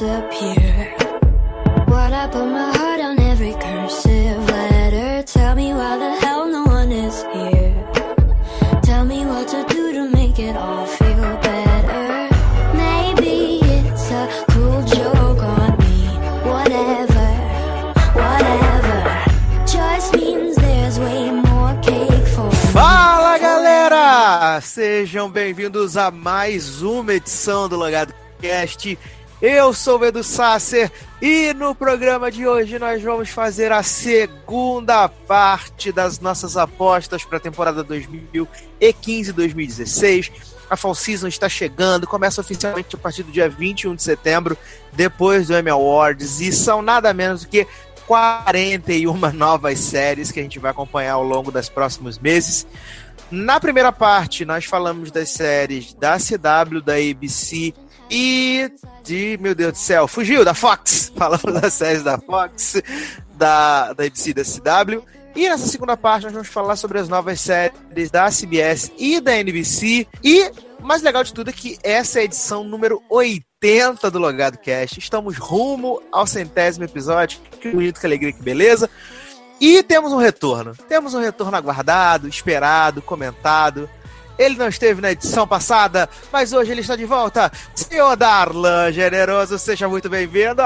disappear. What I put my heart on every cursive letter. Tell me why the hell no one is here. Tell me what to do to make it all feel better. Maybe it's a cruel joke on me. Whatever, whatever. Just means there's way more cake for Fala galera! Sejam bem-vindos a mais uma edição do Logado Cast. Eu sou o Edu Sasser e no programa de hoje nós vamos fazer a segunda parte das nossas apostas para a temporada 2015-2016. A Fall Season está chegando, começa oficialmente a partir do dia 21 de setembro, depois do Emmy Awards, e são nada menos do que 41 novas séries que a gente vai acompanhar ao longo dos próximos meses. Na primeira parte, nós falamos das séries da CW, da ABC e de, meu Deus do céu, fugiu da Fox. Falamos das séries da Fox, da, da ABC da CW. E nessa segunda parte nós vamos falar sobre as novas séries da CBS e da NBC. E o mais legal de tudo é que essa é a edição número 80 do Logado Cast. Estamos rumo ao centésimo episódio. Que bonito, que alegria, que beleza. E temos um retorno. Temos um retorno aguardado, esperado, comentado. Ele não esteve na edição passada, mas hoje ele está de volta. Senhor Darlan Generoso, seja muito bem-vindo.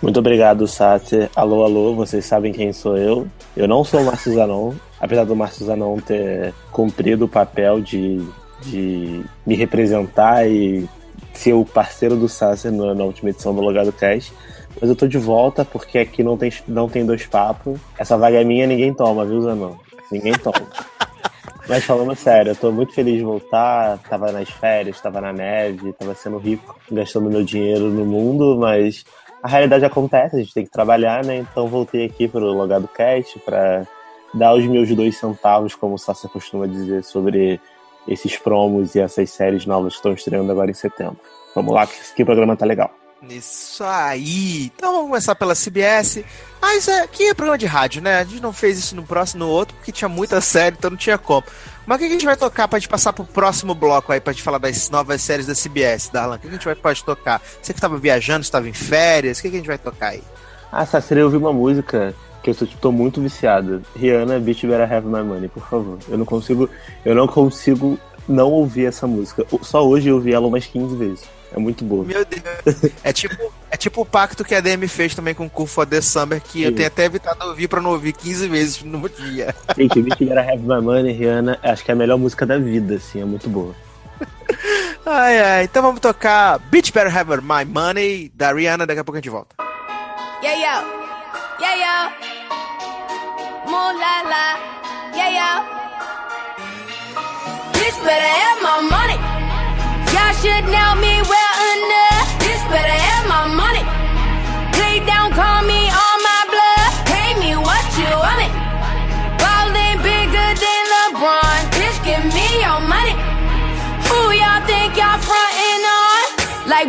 Muito obrigado, Sácer. Alô, alô, vocês sabem quem sou eu. Eu não sou o Márcio Zanon, apesar do Márcio Zanon ter cumprido o papel de, de me representar e ser o parceiro do Sácer na, na última edição do Logado Cast. Mas eu tô de volta porque aqui não tem, não tem dois papos. Essa vaga é minha, ninguém toma, viu, Zanon? Ninguém toma. Mas falando sério, eu tô muito feliz de voltar. Tava nas férias, tava na neve, tava sendo rico, gastando meu dinheiro no mundo, mas a realidade acontece, a gente tem que trabalhar, né? Então voltei aqui pro Logado Cast para dar os meus dois centavos, como o Sasha costuma dizer, sobre esses promos e essas séries novas que estão estreando agora em setembro. Vamos lá, que, que o programa tá legal. Isso aí. Então vamos começar pela CBS. Mas é, aqui é programa de rádio, né? A gente não fez isso no próximo no outro porque tinha muita série, então não tinha como. Mas o que a gente vai tocar pra gente passar pro próximo bloco aí, pra gente falar das novas séries da CBS, Darlan? O que a gente vai, pode tocar? Você que tava viajando, estava em férias, o que a gente vai tocar aí? Ah, Sasser, eu ouvi uma música que eu tô, tipo, tô muito viciado. Rihanna, Bitch Better Have My Money, por favor. Eu não consigo, eu não consigo não ouvir essa música. Só hoje eu ouvi ela umas 15 vezes. É muito boa. Meu Deus. É tipo, é tipo o pacto que a DM fez também com o Cool for the Summer, que eu Sim. tenho até evitado ouvir pra não ouvir 15 vezes no dia. Gente, Bitch Better Have My Money, Rihanna, acho que é a melhor música da vida, assim, é muito boa. Ai, ai. Então vamos tocar Bitch Better Have My Money, da Rihanna, daqui a pouco a gente volta. Yeah, yo. Yeah, yo. Moon la la. Yeah, yo. Bitch better have my money. Y'all should know me well enough. Bitch better have my money. Play down, call me on my blood. Pay me what you want it. Ballin' bigger than LeBron. Bitch, give me your money. Who y'all think y'all frontin' on? Like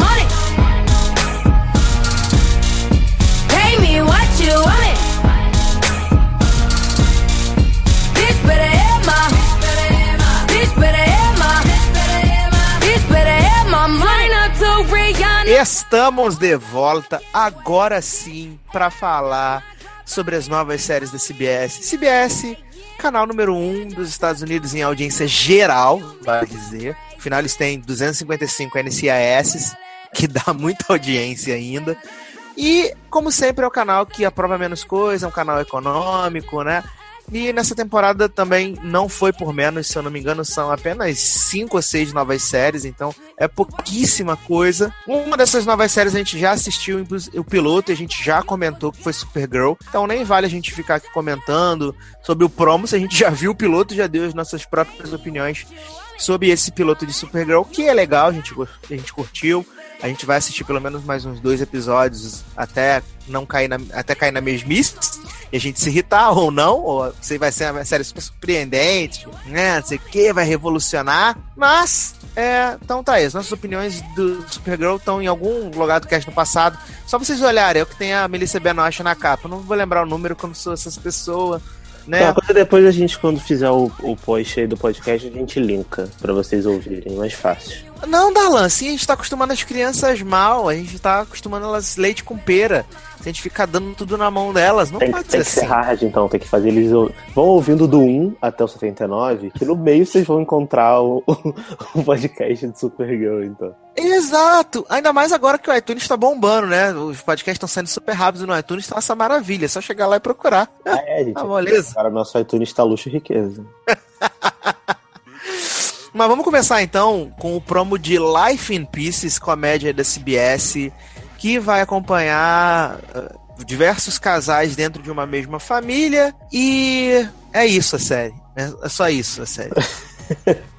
Estamos de volta agora sim para falar sobre as novas séries da CBS. CBS, canal número 1 um dos Estados Unidos em audiência geral, vai dizer. Afinal, eles têm 255 NCIS, que dá muita audiência ainda. E, como sempre, é o canal que aprova menos coisa, é um canal econômico, né? E nessa temporada também não foi por menos, se eu não me engano, são apenas cinco ou seis novas séries, então é pouquíssima coisa. Uma dessas novas séries a gente já assistiu o piloto e a gente já comentou que foi Supergirl, então nem vale a gente ficar aqui comentando sobre o promo, se a gente já viu o piloto já deu as nossas próprias opiniões sobre esse piloto de Supergirl, que é legal, a gente, a gente curtiu. A gente vai assistir pelo menos mais uns dois episódios até não cair na, até cair na mesmice e a gente se irritar ou não, ou se vai ser uma série super surpreendente, né? Não sei o que, vai revolucionar. Mas, é, então tá aí. As nossas opiniões do Supergirl estão em algum lugar do cast no passado. Só vocês olharem, o que tem a Melissa Benoist na capa. Eu não vou lembrar o número quando sou essas pessoas. Né? Depois a gente, quando fizer o, o post aí do podcast, a gente linka pra vocês ouvirem, mais fácil. Não, Darlan, sim, a gente tá acostumando as crianças mal, a gente tá acostumando elas leite com pera. Se a gente ficar dando tudo na mão delas, não tem, pode tem ser que ser assim. hard, então, tem que fazer eles. Vão ouvindo do 1 até o 79, que no meio vocês vão encontrar o, o podcast de Supergirl, então. Exato! Ainda mais agora que o iTunes tá bombando, né? Os podcasts estão saindo super rápidos no iTunes, tá essa maravilha. É só chegar lá e procurar. Ah, é, gente. Tá beleza? Agora nosso iTunes tá luxo e riqueza. Mas vamos começar então com o promo de Life in Pieces, comédia da CBS, que vai acompanhar uh, diversos casais dentro de uma mesma família. E é isso a série. É, é só isso a série.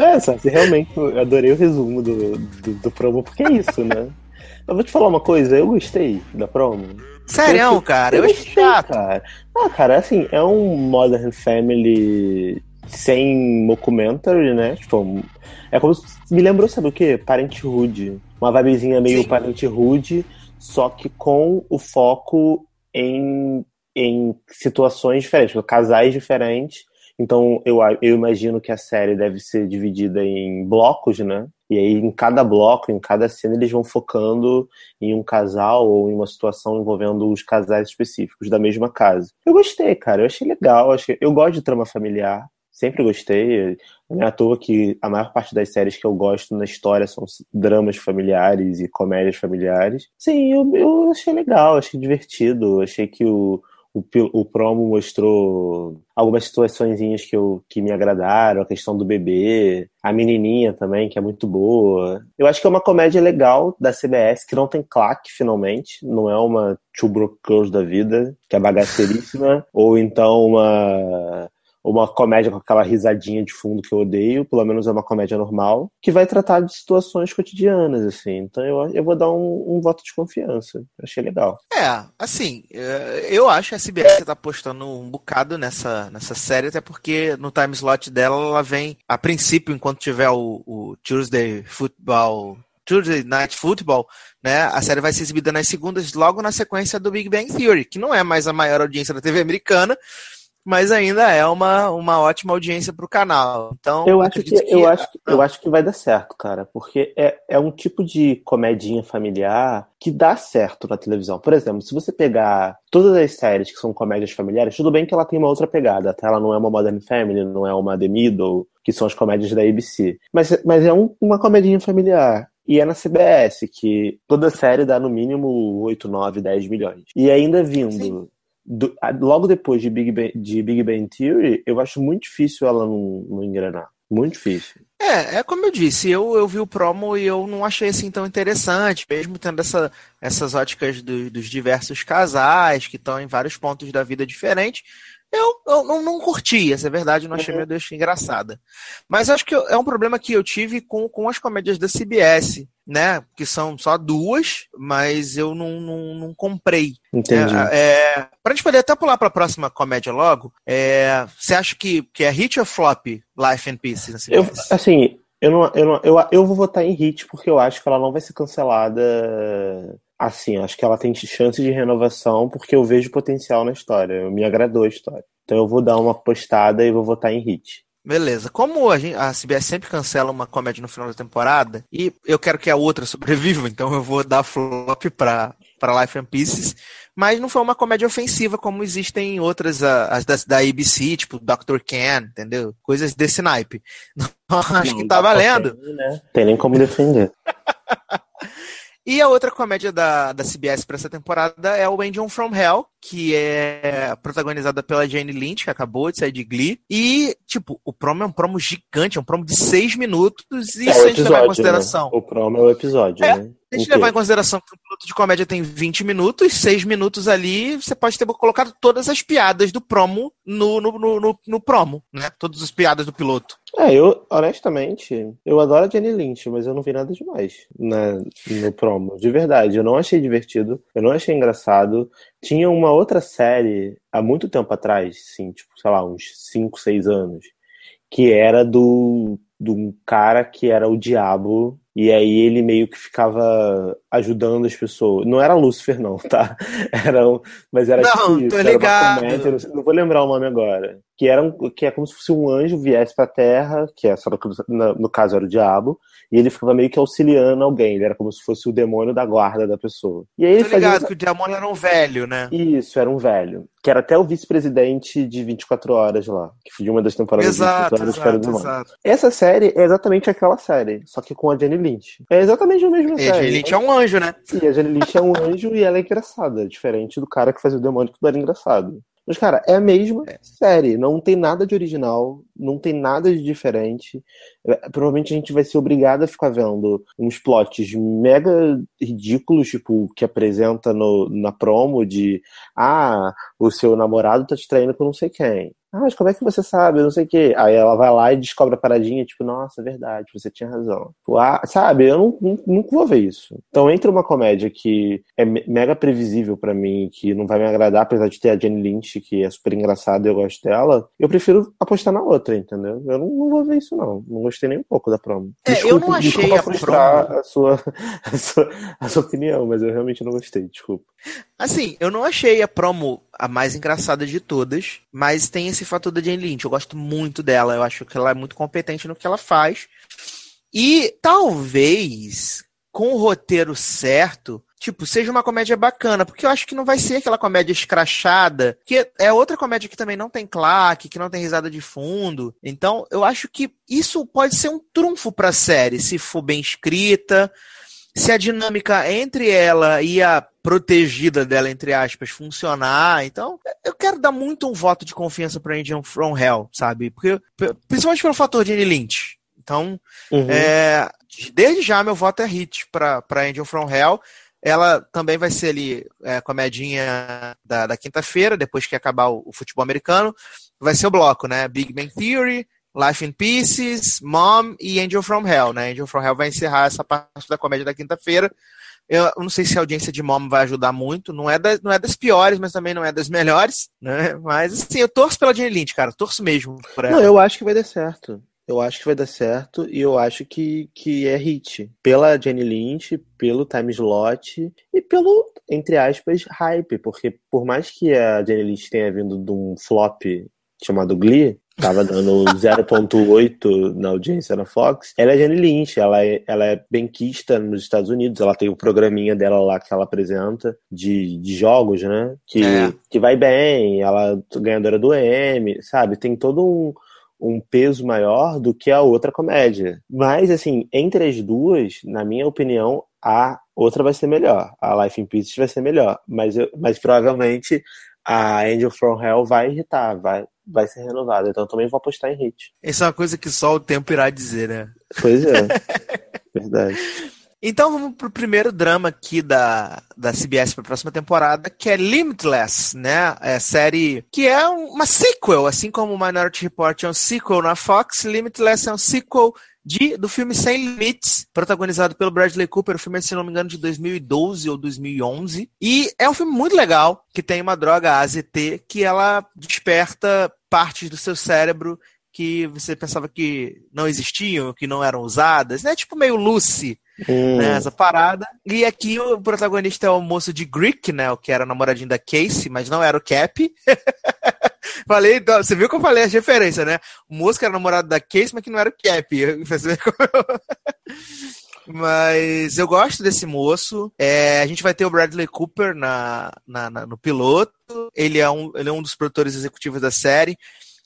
É, sabe, realmente eu adorei o resumo do, do, do promo, porque é isso, né? Eu vou te falar uma coisa, eu gostei da promo. Sério, cara, eu achei gostei, chato. Cara. Ah, cara, assim, é um Modern Family sem mockumentary, né? Tipo, é como se, me lembrou, sabe o quê? Parenthood. Uma vibezinha meio Sim. Parenthood, só que com o foco em, em situações diferentes, tipo, casais diferentes. Então, eu, eu imagino que a série deve ser dividida em blocos, né? E aí, em cada bloco, em cada cena, eles vão focando em um casal ou em uma situação envolvendo os casais específicos da mesma casa. Eu gostei, cara. Eu achei legal. Achei... Eu gosto de trama familiar. Sempre gostei. Não é à toa que a maior parte das séries que eu gosto na história são dramas familiares e comédias familiares. Sim, eu, eu achei legal, achei divertido. Achei que o, o, o promo mostrou algumas situações que, eu, que me agradaram, a questão do bebê, a menininha também, que é muito boa. Eu acho que é uma comédia legal da CBS, que não tem claque, finalmente. Não é uma Two Broke Girls da vida, que é bagaceiríssima, ou então uma uma comédia com aquela risadinha de fundo que eu odeio, pelo menos é uma comédia normal, que vai tratar de situações cotidianas, assim. Então eu, eu vou dar um, um voto de confiança. Achei legal. É, assim, é, eu acho que a CBS tá apostando um bocado nessa, nessa série, até porque no time slot dela ela vem, a princípio, enquanto tiver o, o Tuesday Football. Tuesday Night Football, né? A série vai ser exibida nas segundas, logo na sequência do Big Bang Theory, que não é mais a maior audiência da TV americana, mas ainda é uma, uma ótima audiência para o canal. Então, eu acho que, que, eu acho eu acho que vai dar certo, cara, porque é, é um tipo de comedinha familiar que dá certo na televisão. Por exemplo, se você pegar todas as séries que são comédias familiares, tudo bem que ela tem uma outra pegada, até ela não é uma Modern Family, não é uma The Middle, que são as comédias da ABC, mas, mas é um, uma comedinha familiar. E é na CBS, que toda série dá no mínimo 8, 9, 10 milhões. E ainda vindo do, logo depois de Big, Bang, de Big Bang Theory, eu acho muito difícil ela não, não engrenar. Muito difícil. É, é como eu disse, eu, eu vi o promo e eu não achei assim tão interessante, mesmo tendo essa, essas óticas do, dos diversos casais que estão em vários pontos da vida diferentes. Eu, eu não, não curti, essa é verdade, não achei, Uhum. meu Deus, engraçada. Mas acho que eu- é um problema que eu tive com, com as comédias da CBS, né? Que são só duas, mas eu não, não, não comprei. Entendi. É, é, pra gente poder até pular pra próxima comédia logo, é, você acha que, que é hit ou flop Life in Pieces na Eu, CBS? assim, eu, não, eu, não, eu, eu vou votar em Hit porque eu acho que ela não vai ser cancelada assim. Acho que ela tem chance de renovação porque eu vejo potencial na história. Me agradou a história. Então eu vou dar uma postada e vou votar em Hit. Beleza. Como a, gente, a CBS sempre cancela uma comédia no final da temporada, e eu quero que a outra sobreviva, então eu vou dar flop pra, pra Life and Pieces. Mas não foi uma comédia ofensiva, como existem outras, as da, da ABC, tipo Dr. Ken, entendeu? Coisas desse naipe. Então, acho que tá valendo. Né? Tem nem como defender. E a outra comédia da, da CBS para essa temporada é o Angel from Hell, que é protagonizada pela Jane Lynch, que acabou de sair de Glee. E, tipo, o promo é um promo gigante, é um promo de seis minutos, e É se o a gente levar em episódio, consideração. né? O promo é o episódio, É. né? A gente levar em consideração que o piloto de comédia tem 20 minutos, 6 minutos ali, você pode ter colocado todas as piadas do promo no, no, no, no- no promo, né? Todas as piadas do piloto. É, eu, honestamente, eu adoro a Jenny Lynch, mas eu não vi nada demais na, no promo. De verdade, eu não achei divertido, eu não achei engraçado. Tinha uma outra série, há muito tempo atrás, sim, tipo, sei lá, uns 5, 6 anos, que era do, um cara que era o diabo, e aí ele meio que ficava ajudando as pessoas. Não era Lúcifer, não, tá? Era um, mas era Não, tipo tô ligado. comédia, não, sei- não vou lembrar o nome agora. Que, era um, que é como se fosse um anjo viesse pra terra, que é, só no, no- caso era o diabo, e ele ficava meio que auxiliando alguém, ele era como se fosse o demônio da guarda da pessoa. E aí ele Tô ligado fazia que o Diamond era um velho, né? isso, era um velho. Que era até o vice-presidente de 24 Horas lá. Que foi de uma das temporadas de Exato, 24 Horas exato, demônio. exato. Essa série é exatamente aquela série, só que com a Jenny Lynch. É exatamente a mesma E a série. Jane Lynch é um anjo, né? E a Jenny Lynch é um anjo e ela é engraçada, diferente do cara que fazia o demônio que não era engraçado. Mas, cara, é a mesma série. Não tem nada de original, não tem nada de diferente. É, Provavelmente a gente vai ser obrigado a ficar vendo uns plots mega ridículos, tipo, que apresenta no, na promo de ah, o seu namorado tá te traindo com não sei quem. Ah, mas como é que você sabe? Não sei o quê. Aí ela vai lá e descobre a paradinha, tipo, nossa, é verdade, você tinha razão. Tipo, ah, sabe, eu não, nunca vou ver isso. Então, entre uma comédia que é me- mega previsível pra mim, que não vai me agradar, apesar de ter a Jenny Lynch, que é super engraçada e eu gosto dela, eu prefiro apostar na outra, entendeu? Eu não, não vou ver isso, não. Não gostei nem um pouco da promo. É, eu não achei desculpa a promo- a sua, a, sua, a sua opinião, mas eu realmente não gostei, desculpa. Assim, eu não achei a promo a mais engraçada de todas, mas tem esse fator da Jane Lynch. Eu gosto muito dela, eu acho que ela é muito competente no que ela faz. E talvez, com o roteiro certo, tipo, seja uma comédia bacana, porque eu acho que não vai ser aquela comédia escrachada, que é outra comédia que também não tem claque, que não tem risada de fundo. Então, eu acho que isso pode ser um trunfo pra série, se for bem escrita, se a dinâmica entre ela e a protegida dela, entre aspas, funcionar. Então, eu quero dar muito um voto de confiança pra Angel From Hell, sabe? Porque, principalmente pelo fator de Annie Lynch. Então, Uhum. é, desde já meu voto é hit pra Angel From Hell. Ela também vai ser ali é, comedinha da, da quinta-feira, depois que acabar o, o futebol americano. Vai ser o bloco, né? Big Bang Theory, Life in Pieces, Mom e Angel From Hell, né? Angel From Hell vai encerrar essa parte da comédia da quinta-feira. Eu não sei se a audiência de Mom vai ajudar muito. Não é, das, não é das piores, mas também não é das melhores, né? Mas assim, eu torço pela Jane Lynch, cara. Torço mesmo por ela. Não, eu acho que vai dar certo. Eu acho que vai dar certo e eu acho que, que é hit. Pela Jenny Lynch, pelo time slot e pelo, entre aspas, hype. Porque por mais que a Jenny Lynch tenha vindo de um flop chamado Glee, tava dando 0.8 na audiência na Fox, ela é Jenny Lynch, ela é, ela é benquista nos Estados Unidos, ela tem o programinha dela lá que ela apresenta de, de jogos, né? Que, É. que vai bem, ela ganhadora do Emmy, sabe? Tem todo um, um peso maior do que a outra comédia. Mas, assim, entre as duas, na minha opinião, a outra vai ser melhor. A Life in Pieces vai ser melhor. Mas, eu- mas provavelmente a Angel From Hell vai irritar, vai, vai ser renovada. Então eu também vou apostar em hit. Isso é uma coisa que só o tempo irá dizer, né? Pois é. Verdade. Então vamos pro primeiro drama aqui da, da CBS para a próxima temporada, que é Limitless, né? É série que é um- uma sequel, assim como Minority Report é um sequel na Fox, Limitless é um sequel de, do filme Sem Limites, protagonizado pelo Bradley Cooper. O filme é, se não me engano, de 2012 ou 2011. E é um filme muito legal, que tem uma droga AZT, que ela desperta partes do seu cérebro que você pensava que não existiam, que não eram usadas, né? Tipo meio Lucy, Hum, né, essa parada. E aqui o protagonista é o moço de Greek, né, o que era namoradinho da Casey, mas não era o Cap. falei, então, você viu que eu falei as referências, né? O moço que era namorado da Casey, mas que não era o Cap. Mas eu gosto desse moço. É, a gente vai ter o Bradley Cooper na, na- na- no piloto. Ele é, um, ele é um dos produtores executivos da série.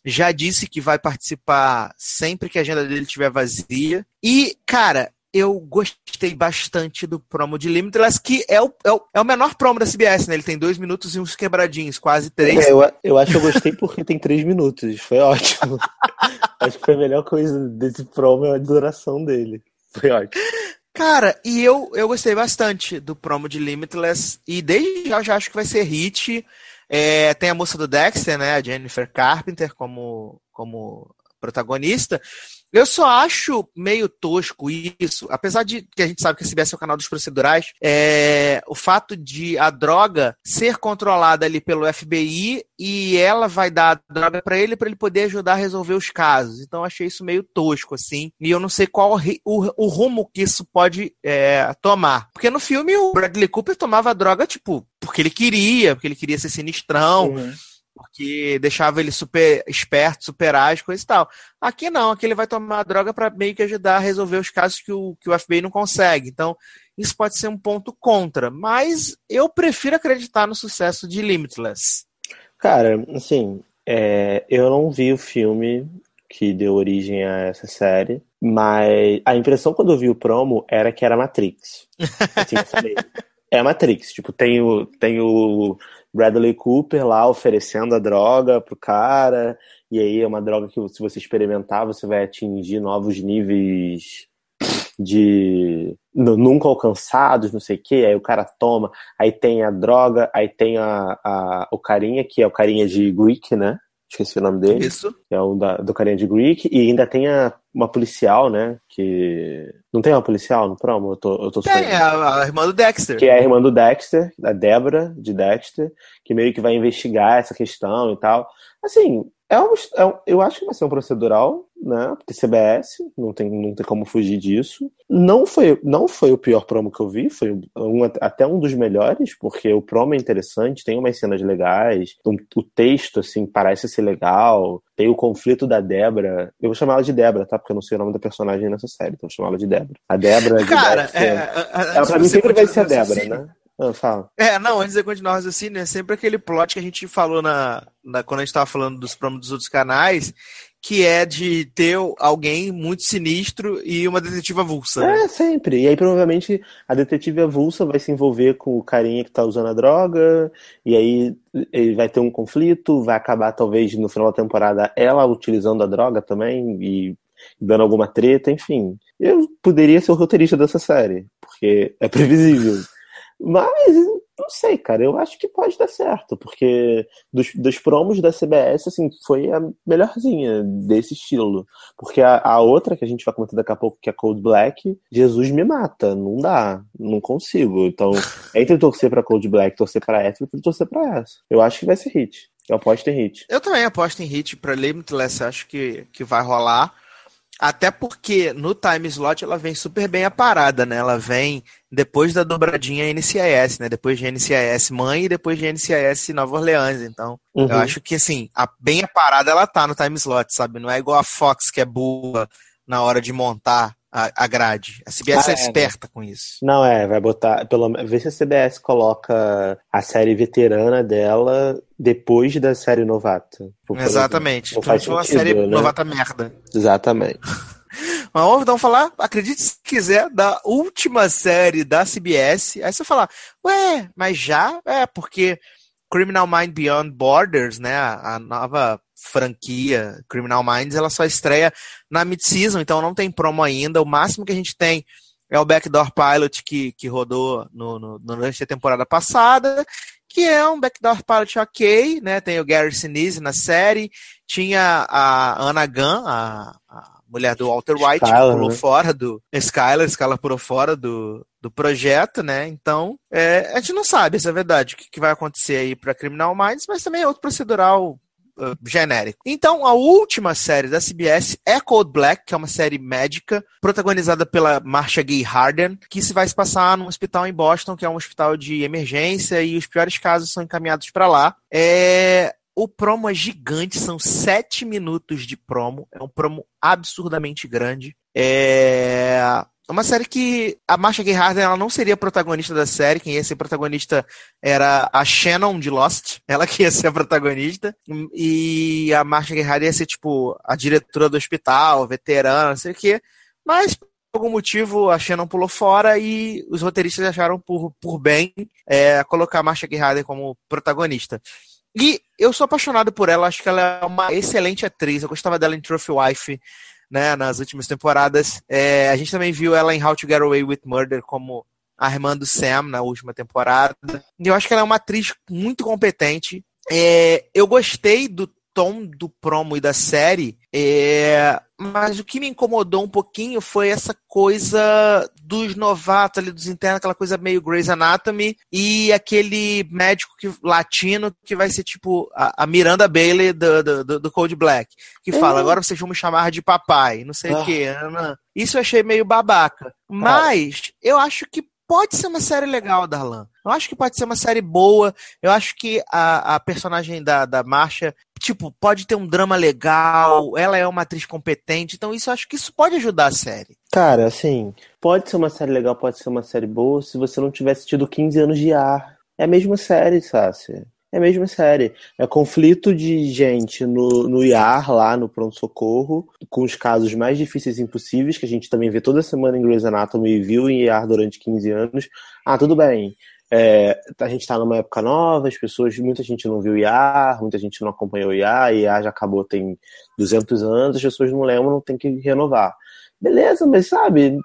Já disse que vai participar sempre que a agenda dele estiver vazia. E, cara, eu gostei bastante do promo de Limitless, que é o, é o, é o menor promo da CBS, né? Ele tem dois minutos e uns quebradinhos, quase três. é, eu, eu acho que eu gostei porque tem três minutos. Foi ótimo. acho que foi a melhor coisa desse promo é a duração dele. Foi ótimo. Cara, e eu, eu gostei bastante do promo de Limitless, e desde já já acho que vai ser hit. É, tem a moça do Dexter, né, a Jennifer Carpenter, como, como protagonista. Eu só acho meio tosco isso, apesar de que a gente sabe que a CBS é o canal dos procedurais, é, o fato de a droga ser controlada ali pelo FBI e ela vai dar a droga para ele para ele poder ajudar a resolver os casos. Então eu achei isso meio tosco, assim, e eu não sei qual o, o rumo que isso pode é, tomar. Porque no filme o Bradley Cooper tomava a droga, tipo, porque ele queria, porque ele queria ser sinistrão. Uhum porque deixava ele super esperto, super ágil, coisa e tal. Aqui não, aqui ele vai tomar a droga para meio que ajudar a resolver os casos que o, que o FBI não consegue. Então, isso pode ser um ponto contra, mas eu prefiro acreditar no sucesso de Limitless. Cara, assim, é, eu não vi o filme que deu origem a essa série, mas a impressão quando eu vi o promo era que era Matrix. Assim, falei, é Matrix, tipo, tem o, tem o Bradley Cooper lá oferecendo a droga pro cara, e aí é uma droga que se você experimentar, você vai atingir novos níveis de nunca alcançados, não sei o que, aí o cara toma, aí tem a droga, aí tem a, a, o carinha, que é o carinha de Greek, né? Esqueci o nome dele. Isso. Que é o da, do carinha de Greek, e ainda tem a, uma policial, né? Que. Não tem uma policial no promo? Eu tô, eu tô tem, é a, a, irmã do Dexter. Que é a irmã do Dexter, a Débora de Dexter, que meio que vai investigar essa questão e tal. Assim, é um, é um, eu acho que vai ser um procedural, né? Porque CBS, não tem, não tem como fugir disso. Não foi, não foi o pior promo que eu vi, foi um, até um dos melhores, porque o promo é interessante, tem umas cenas legais, um, o texto, assim, parece ser legal, tem o conflito da Débora. Eu vou chamar ela de Débora, tá? Porque eu não sei o nome da personagem nessa série, então eu vou chamar ela de Débora. A Débora. Cara, é, é, ela pra mim sempre vai ser a Débora, né? Ah, fala. É, não, antes de continuar o raciocínio, é sempre aquele plot que a gente falou na, na quando a gente tava falando dos promos dos outros canais, que é de ter alguém muito sinistro e uma detetive avulsa. Né? É, sempre. E aí provavelmente a detetive avulsa vai se envolver com o carinha que tá usando a droga, e aí ele vai ter um conflito, vai acabar talvez no final da temporada ela utilizando a droga também e dando alguma treta, enfim. Eu poderia ser o roteirista dessa série, porque é previsível. Mas não sei, cara, eu acho que pode dar certo, porque dos, dos promos da CBS, assim, foi a melhorzinha desse estilo. Porque a, a, outra que a gente vai comentar daqui a pouco, que é Cold Black, Jesus me mata, não dá, não consigo. Então, entre torcer pra Cold Black torcer pra essa, eu torcer pra essa. Eu acho que vai ser hit. Eu aposto em hit. Eu também aposto em hit pra Limitless, acho que, que vai rolar. Até porque no time slot ela vem super bem aparada, né? Ela vem depois da dobradinha NCIS, né? Depois de NCIS Mãe e depois de NCIS Nova Orleans. Então, uhum. eu acho que assim, a, bem aparada ela tá no time slot, sabe? Não é igual a Fox que é boa na hora de montar a, a grade. A CBS ah, é, é esperta né? com isso. Não, é, vai botar. Pelo Vê se a CBS coloca a série veterana dela depois da série novata. Exatamente. Não faz uma série né? novata merda. Exatamente. Mas vamos então falar, acredite se quiser, da última série da CBS. Aí você falar, ué, mas já? É, porque Criminal Mind Beyond Borders, né? A nova franquia Criminal Minds, ela só estreia na mid-season, então não tem promo ainda. O máximo que a gente tem é o Backdoor Pilot que, que rodou no, no, durante a temporada passada, que é um Backdoor Pilot ok, né? Tem o Gary Sinise na série, tinha a Anna Gunn, a, a mulher do Walter White, Skylar, que pulou né? fora do. Skylar, Skylar pulou fora do, do projeto, né? Então, é, a gente não sabe, essa é verdade, o que, que vai acontecer aí para Criminal Minds, mas também é outro procedural uh, genérico. Então, a última série da CBS é Cold Black, que é uma série médica, protagonizada pela Marcia Gay Harden, que se vai se passar num hospital em Boston, que é um hospital de emergência, e os piores casos são encaminhados para lá. É, o promo é gigante, são sete minutos de promo. É um promo absurdamente grande. É uma série que a Marcia Gay Harden ela não seria protagonista da série, quem ia ser protagonista era a Shannon de Lost, ela que ia ser a protagonista, e a Marcia Gay Harden ia ser tipo a diretora do hospital, veterana, não sei o quê, mas por algum motivo a Shannon pulou fora e os roteiristas acharam por, por bem é, colocar a Marcia Gay Harden como protagonista. E eu sou apaixonado por ela, acho que ela é uma excelente atriz, eu gostava dela em Trophy Wife, né, nas últimas temporadas. É, a gente também viu ela em How to Get Away with Murder como a irmã do Sam na última temporada. E eu acho que ela é uma atriz muito competente. É, eu gostei do tom do promo e da série, é, mas o que me incomodou um pouquinho foi essa coisa dos novatos ali, dos internos, aquela coisa meio Grey's Anatomy, e aquele médico que, latino que vai ser tipo a, a Miranda Bailey do, do, do, Cold Black, que fala, agora vocês vão me chamar de papai, não sei ah. o que. Isso eu achei meio babaca. Mas eu acho que pode ser uma série legal, Darlan. Eu acho que pode ser uma série boa. Eu acho que a, a personagem da, da Marcha, tipo, pode ter um drama legal. Ela é uma atriz competente. Então, isso acho que isso pode ajudar a série. Cara, assim, pode ser uma série legal, pode ser uma série boa se você não tivesse tido 15 anos de ar. É a mesma série, Sácia. É a mesma série. É conflito de gente no, no IAR, lá no pronto-socorro, com os casos mais difíceis impossíveis, que a gente também vê toda semana em Grey's Anatomy e viu em IAR durante 15 anos. Ah, tudo bem. É, a gente está numa época nova, as pessoas, muita gente não viu IAR, muita gente não acompanhou IAR, IAR já acabou tem 200 anos, as pessoas não lembram, tem que renovar. Beleza, mas sabe,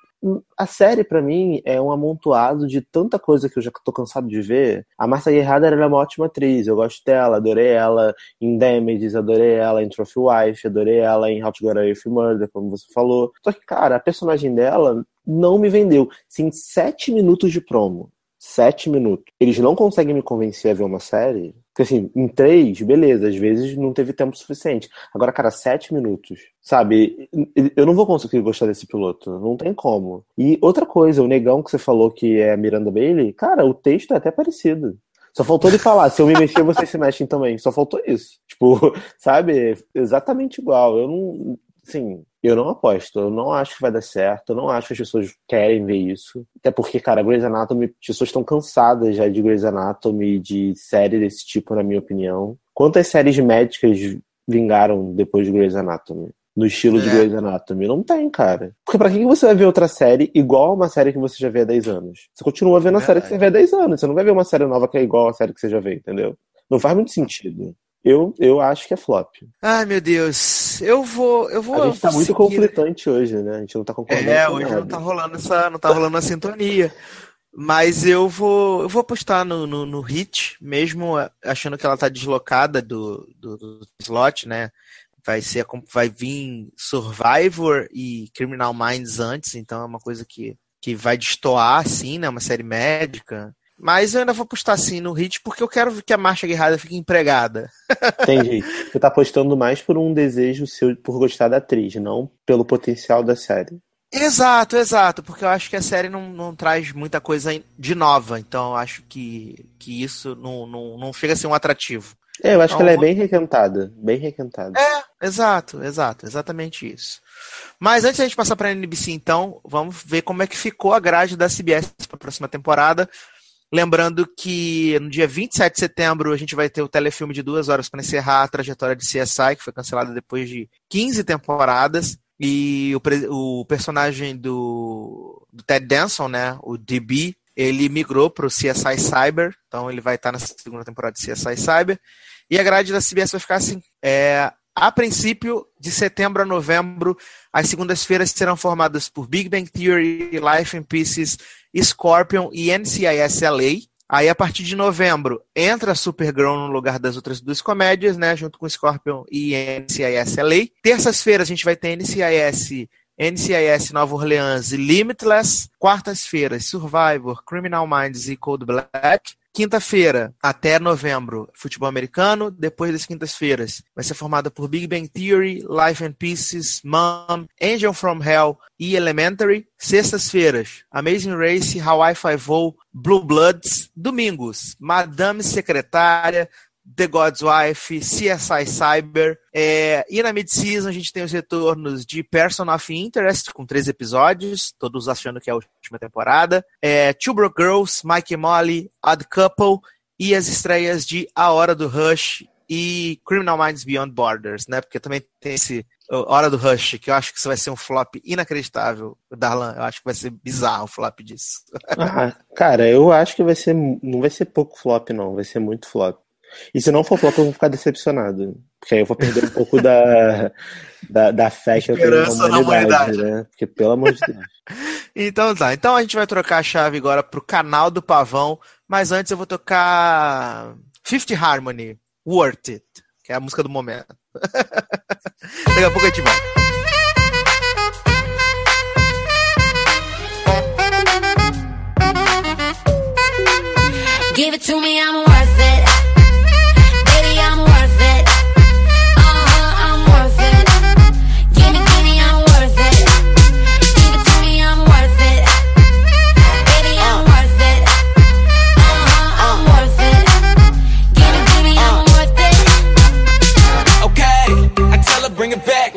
a série, para mim, é um amontoado de tanta coisa que eu já tô cansado de ver. A Marcia Guerrada era uma ótima atriz, eu gosto dela, adorei ela em Damages, adorei ela em Trophy Wife, adorei ela em How to Get Away with Murder, como você falou. Só que, cara, a personagem dela não me vendeu. Sim, sete minutos de promo. Sete minutos. Eles não conseguem me convencer a ver uma série porque assim, em três, beleza, às vezes não teve tempo suficiente. Agora, cara, sete minutos, sabe? Eu não vou conseguir gostar desse piloto, não tem como. E outra coisa, o negão que você falou que é Miranda Bailey, cara, o texto é até parecido. Só faltou ele falar, se eu me mexer, vocês se mexem também. Só faltou isso. Tipo, sabe? Exatamente igual. Eu não. Sim, eu não aposto, eu não acho que vai dar certo, eu não acho que as pessoas querem ver isso. Até porque, cara, Grey's Anatomy, as pessoas estão cansadas já de Grey's Anatomy, de série desse tipo, na minha opinião. Quantas séries médicas vingaram depois de Grey's Anatomy? No estilo é. de Grey's Anatomy? Não tem, cara. Porque pra que você vai ver outra série igual a uma série que você já vê há 10 anos? Você continua vendo a série que você vê há 10 anos. Você não vai ver uma série nova que é igual a série que você já vê, entendeu? Não faz muito sentido. Eu, eu acho que é flop. Ai, meu Deus. Eu vou. Eu vou a gente tá muito seguir... conflitante hoje, né? A gente não tá concordando. É, hoje nada. não tá rolando essa. Não tá rolando a sintonia. Mas eu vou. Eu vou apostar no, no, no, Hit, mesmo achando que ela tá deslocada do, do, do slot, né? Vai ser vai vir Survivor e Criminal Minds antes, então é uma coisa que, que vai destoar, assim, né? Uma série médica. Mas eu ainda vou postar assim no Hit porque eu quero que a Marcha Guerrada fique empregada. Entendi. Você tá apostando mais por um desejo seu por gostar da atriz, não pelo potencial da série. Exato, exato, porque eu acho que a série não, não traz muita coisa de nova, então eu acho que, que isso não, não, não chega a ser um atrativo. É, eu acho então, que ela é bem requentada, bem requentada. É, exato, exato, exatamente isso. Mas antes da gente passar para a NBC, então, vamos ver como é que ficou a grade da CBS para a próxima temporada. Lembrando que no dia 27 de setembro a gente vai ter o telefilme de duas horas para encerrar a trajetória de CSI, que foi cancelada depois de 15 temporadas. E o, o personagem do, do, Ted Danson, né, o DB, ele migrou para o CSI Cyber, então ele vai estar na segunda temporada de CSI Cyber. E a grade da CBS vai ficar assim: é, a princípio, de setembro a novembro, as segundas-feiras serão formadas por Big Bang Theory, Life in Pieces, Scorpion e NCIS LA. Aí, a partir de novembro, entra Supergirl no lugar das outras duas comédias, né? Junto com Scorpion e NCIS LA. Terças-feiras, a gente vai ter NCIS, NCIS Nova Orleans e Limitless. Quartas-feiras, Survivor, Criminal Minds e Cold Black. Quinta-feira, até novembro, futebol americano. Depois das quintas-feiras, vai ser formada por Big Bang Theory, Life and Pieces, Mom, Angel from Hell e Elementary. Sextas-feiras, Amazing Race, Hawaii Five-O, Blue Bloods. Domingos, Madame Secretária, The God's Wife, CSI Cyber. É, e na mid-season a gente tem os retornos de Person of Interest, com três episódios, todos achando que é a última temporada. É, Two Broke Girls, Mike e Molly, Odd Couple e as estreias de A Hora do Rush e Criminal Minds Beyond Borders, né? Porque também tem esse Hora do Rush, que eu acho que isso vai ser um flop inacreditável, Darlan. Eu acho que vai ser bizarro o flop disso. Ah, cara, eu acho que vai ser. Não vai ser pouco flop, não. Vai ser muito flop. E se não for flop, eu vou ficar decepcionado. Porque aí eu vou perder um pouco da, da, da fé que eu tenho na humanidade, humanidade. né? Porque, pelo amor de Deus. Então tá. Então a gente vai trocar a chave agora pro canal do Pavão. Mas antes eu vou tocar Fifth Harmony, Worth It, que é a música do momento. Daqui a pouco a gente vai. Give it to me, I'm worth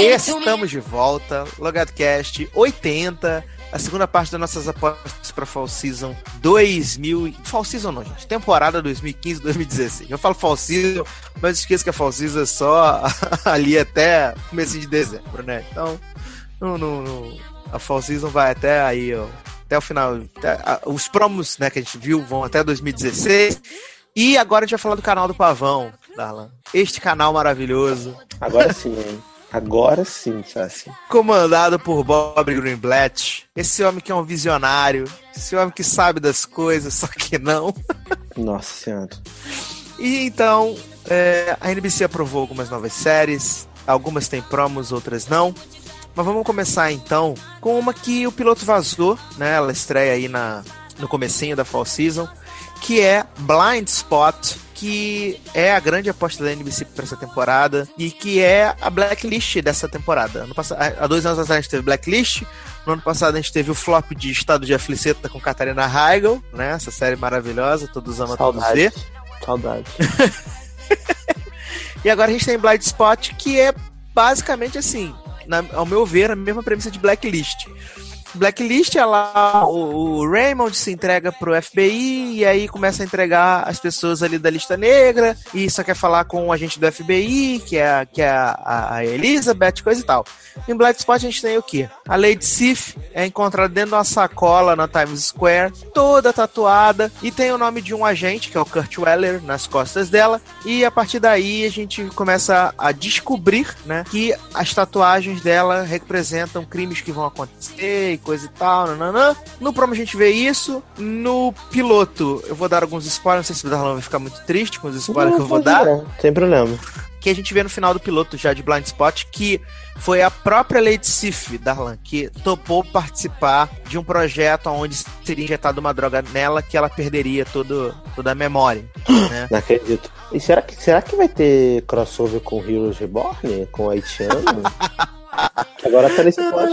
Estamos de volta, LogadoCast 80, a segunda parte das nossas apostas para Fall Season 2000. e- Fall Season não, gente, temporada 2015-2016. Eu falo Fall Season, mas esqueço que a Fall Season é só ali até começo de dezembro, né? Então, não, não, não- a Fall Season vai até aí, ó, até o final. até- a- os promos né, que a gente viu vão até 2016. E agora a gente vai falar do canal do Pavão, Darlan. Este canal maravilhoso, Agora sim, hein? Agora sim, Sassi. comandado por Bob Greenblatt. Esse homem que é um visionário, esse homem que sabe das coisas, só que não. Nossa senhora. E então, é, a NBC aprovou algumas novas séries, algumas têm promos, outras não. Mas vamos começar então com uma que o piloto vazou, né? Ela estreia aí na, no comecinho da Fall Season, que é Blind Spot, que é a grande aposta da NBC para essa temporada e que é a blacklist dessa temporada. Ano passado, há dois anos atrás a gente teve blacklist, no ano passado a gente teve o flop de Estado de Afliceta com Catarina Heigl, né? Essa série maravilhosa, todos amam, todos vê. Saudade. Saudade. E agora a gente tem Blind Spot, que é basicamente assim, na- ao meu ver, a mesma premissa de Blacklist. Blacklist é lá, o, o Raymond se entrega pro FBI e aí começa a entregar as pessoas ali da lista negra e só quer falar com o agente do FBI, que é, que é a, a Elizabeth, coisa e tal. Em Black Spot a gente tem o quê? A Lady Sif é encontrada dentro de uma sacola na Times Square, toda tatuada, e tem o nome de um agente, que é o Kurt Weller, nas costas dela, e a partir daí a gente começa a descobrir, né, que as tatuagens dela representam crimes que vão acontecer e coisa e tal, nananã. No promo a gente vê isso, no piloto eu vou dar alguns spoilers, não sei se o Darlan vai ficar muito triste com os spoilers que eu vou Não, dar não, Sem problema. Que a gente vê no final do piloto já de Blind Spot, que foi a própria Lady Sif, Darlan, que topou participar de um projeto onde seria injetada uma droga nela que ela perderia todo, toda a memória. Né? Não acredito. E será que, será que vai ter crossover com Heroes Reborn? Com o haitiano? Agora tá nesse plot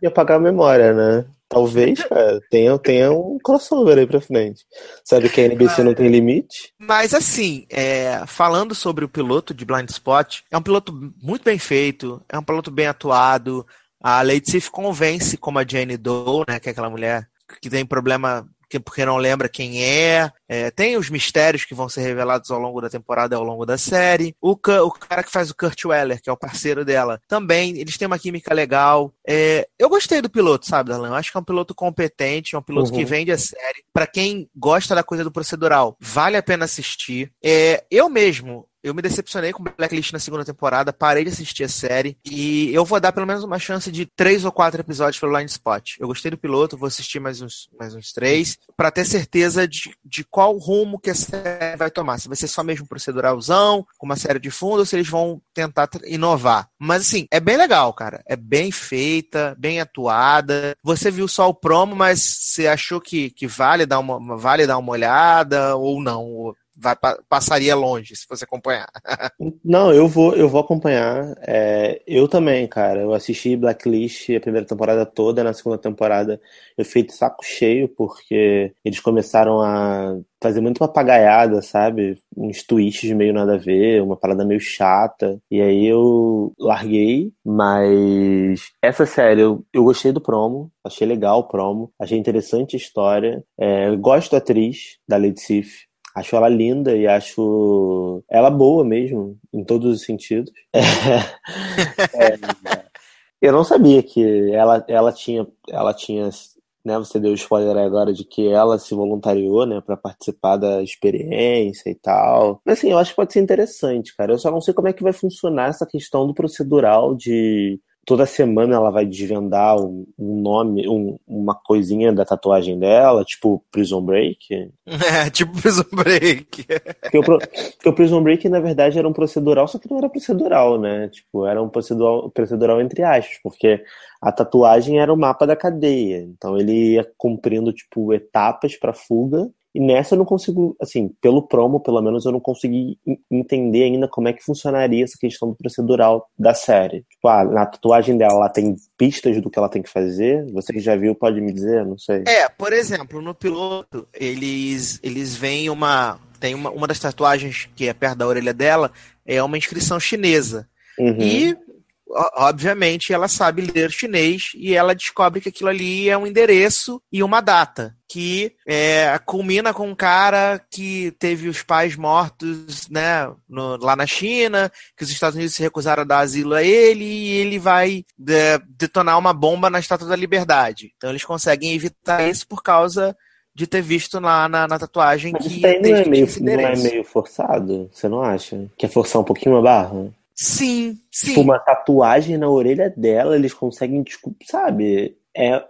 de apagar a memória, né? Talvez, cara, tenha, tenha um crossover aí pra frente. Sabe que a NBC não tem limite? Mas assim, é, falando sobre o piloto de Blind Spot, é um piloto muito bem feito, é um piloto bem atuado. A Lady Sif convence como a Jane Doe, né, que é aquela mulher que tem problema que- porque não lembra quem é. É, tem os mistérios que vão ser revelados ao longo da temporada e ao longo da série. O, o cara que faz o Kurt Weller, que é o parceiro dela, também, eles têm uma química legal. É, eu gostei do piloto, sabe, Darlan? Eu acho que é um piloto competente, é um piloto Uhum. que vende a série. Pra quem gosta da coisa do procedural, vale a pena assistir. É, eu mesmo eu me decepcionei com Blacklist na segunda temporada, parei de assistir a série e eu vou dar pelo menos uma chance de três ou quatro episódios pelo Line Spot. Eu gostei do piloto, vou assistir mais uns, mais uns três, para ter certeza de, de qual rumo que a série vai tomar. Se vai ser só mesmo proceduralzão, com uma série de fundo, ou se eles vão tentar inovar. Mas assim, é bem legal, cara. É bem feita, bem atuada. Você viu só o promo, mas você achou que, que vale dar uma, vale dar uma olhada ou não? Vai, passaria longe se você acompanhar. Não, eu vou, eu vou acompanhar. É, eu também, cara. Eu assisti Blacklist a primeira temporada toda, na segunda temporada eu fiquei de saco cheio, porque eles começaram a fazer muito papagaiada, sabe? Uns twists meio nada a ver, uma parada meio chata. E aí eu larguei, mas essa série eu, eu gostei do promo, achei legal o promo, achei interessante a história. É, gosto da atriz, da Lady Sif, Acho ela linda e acho ela boa mesmo, em todos os sentidos. É, é, eu não sabia que ela, ela tinha, ela tinha, né? Você deu spoiler agora de que ela se voluntariou, né, para participar da experiência e tal. Mas assim, eu acho que pode ser interessante, cara. Eu só não sei como é que vai funcionar essa questão do procedural de toda semana ela vai desvendar um, um nome, um, uma coisinha da tatuagem dela, tipo Prison Break. É, tipo Prison Break. Porque o, porque o, Prison Break, na verdade, era um procedural, só que não era procedural, né? Tipo, era um procedural, procedural entre aspas, porque a tatuagem era o mapa da cadeia. Então ele ia cumprindo, tipo, etapas para fuga e nessa eu não consigo, assim, pelo promo, pelo menos, eu não consegui entender ainda como é que funcionaria essa questão do procedural da série. Tipo, ah, na tatuagem dela, ela tem pistas do que ela tem que fazer? Você que já viu pode me dizer? Não sei. É, por exemplo, no piloto, eles, eles veem uma. Tem uma, uma das tatuagens que é perto da orelha dela, é uma inscrição chinesa. Uhum. E obviamente ela sabe ler chinês e ela descobre que aquilo ali é um endereço e uma data que é, culmina com um cara que teve os pais mortos né, no, lá na China, que os Estados Unidos se recusaram a dar asilo a ele e ele vai de, detonar uma bomba na Estátua da Liberdade. Então eles conseguem evitar isso por causa de ter visto lá na, na tatuagem Mas que isso aí não é, meio, não é meio forçado? Você não acha? Quer forçar um pouquinho a barra? Sim, sim. Tipo, uma tatuagem na orelha dela, eles conseguem, tipo, sabe? É,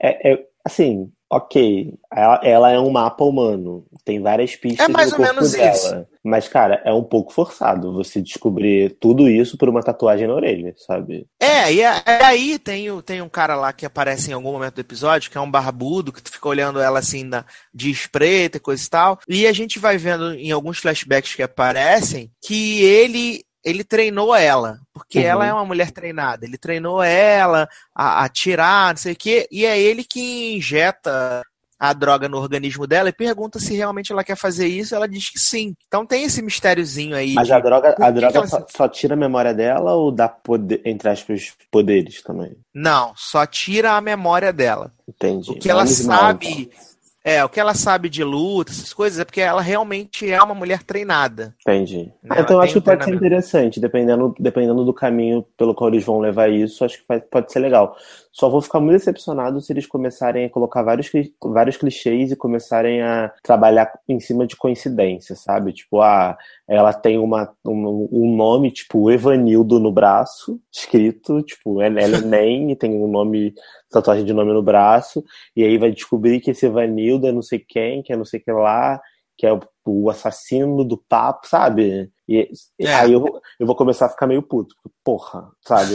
é, é assim, ok. Ela, ela, é um mapa humano. Tem várias pistas é mais no ou corpo menos dela. Isso. Mas, cara, é um pouco forçado você descobrir tudo isso por uma tatuagem na orelha, sabe? É, e aí tem, tem um cara lá que aparece em algum momento do episódio, que é um barbudo, que tu fica olhando ela assim na, de espreita e coisa e tal. E a gente vai vendo em alguns flashbacks que aparecem que ele ele treinou ela, porque uhum. ela é uma mulher treinada. Ele treinou ela a, a tirar, não sei o quê, e é ele que injeta a droga no organismo dela e pergunta se realmente ela quer fazer isso, ela diz que sim. Então tem esse mistériozinho aí. Mas de... a droga, a droga ela... só, só, tira a memória dela ou dá poder, entre aspas, poderes também? Não, só tira a memória dela. Entendi. O que ela sabe, então. É, o que ela sabe de luta, essas coisas, é porque ela realmente é uma mulher treinada. Entendi. Né? Então eu acho que pode ser interessante, dependendo, dependendo do caminho pelo qual eles vão levar isso, acho que pode ser legal. Só vou ficar muito decepcionado se eles começarem a colocar vários, vários clichês e começarem a trabalhar em cima de coincidência, sabe? Tipo, ah, ela tem uma, um, um nome, tipo, Evanildo no braço, escrito, tipo, ela é nem tem um nome, tatuagem de nome no braço, e aí vai descobrir que esse Evanildo é não sei quem, que é não sei que lá, que é o, o assassino do papo, sabe? E, é. aí eu, eu vou começar a ficar meio puto. Porra, sabe?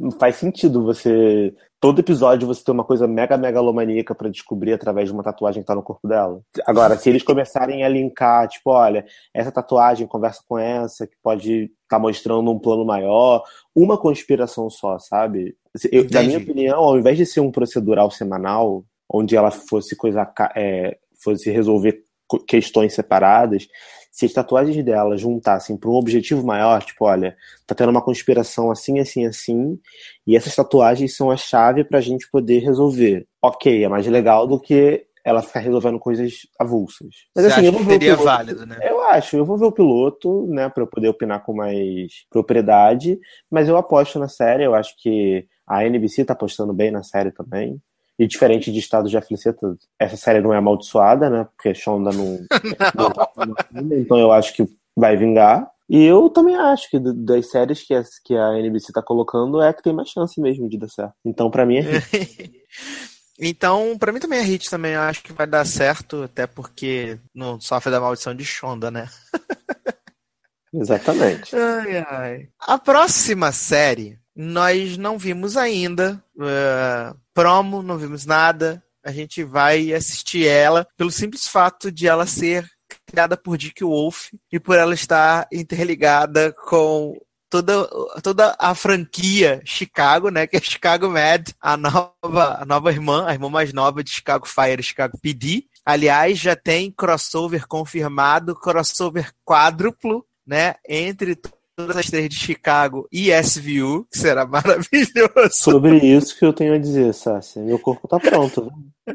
Não faz sentido você. Todo episódio você ter uma coisa mega megalomaníaca para descobrir através de uma tatuagem que tá no corpo dela. Agora, se eles começarem a linkar, tipo, olha, essa tatuagem conversa com essa, que pode estar tá mostrando um plano maior, uma conspiração só, sabe? Eu, na minha opinião, ao invés de ser um procedural semanal, onde ela fosse coisa é, fosse resolver questões separadas, se as tatuagens dela juntassem para um objetivo maior, tipo, olha, tá tendo uma conspiração assim, assim, assim, e essas tatuagens são a chave para a gente poder resolver. Ok, é mais legal do que ela ficar resolvendo coisas avulsas. Mas Você assim, eu vou ver seria o piloto, válido, né? Eu acho, eu vou ver o piloto, né, para eu poder opinar com mais propriedade, mas eu aposto na série, eu acho que a NBC tá apostando bem na série também. E diferente de Estado de Afliceta, essa série não é amaldiçoada, né? Porque Shonda não. não. não então eu acho que vai vingar. E eu também acho que das séries que a, que a NBC tá colocando é a que tem mais chance mesmo de dar certo. Então, para mim é hit. então, para mim também é hit também. Eu acho que vai dar certo, até porque não sofre da maldição de Shonda, né? Exatamente. Ai, ai. A próxima série nós não vimos ainda. Uh, promo, não vimos nada. A gente vai assistir ela pelo simples fato de ela ser criada por Dick Wolf e por ela estar interligada com toda, toda a franquia Chicago, né? Que é Chicago Med, a nova, a nova irmã, a irmã mais nova de Chicago Fire, Chicago PD. Aliás, já tem crossover confirmado, crossover quádruplo, né? Entre todas as três de Chicago e SVU, que será maravilhoso. Sobre isso que eu tenho a dizer, Sassi. Meu corpo tá pronto.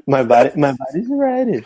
My body, my ready.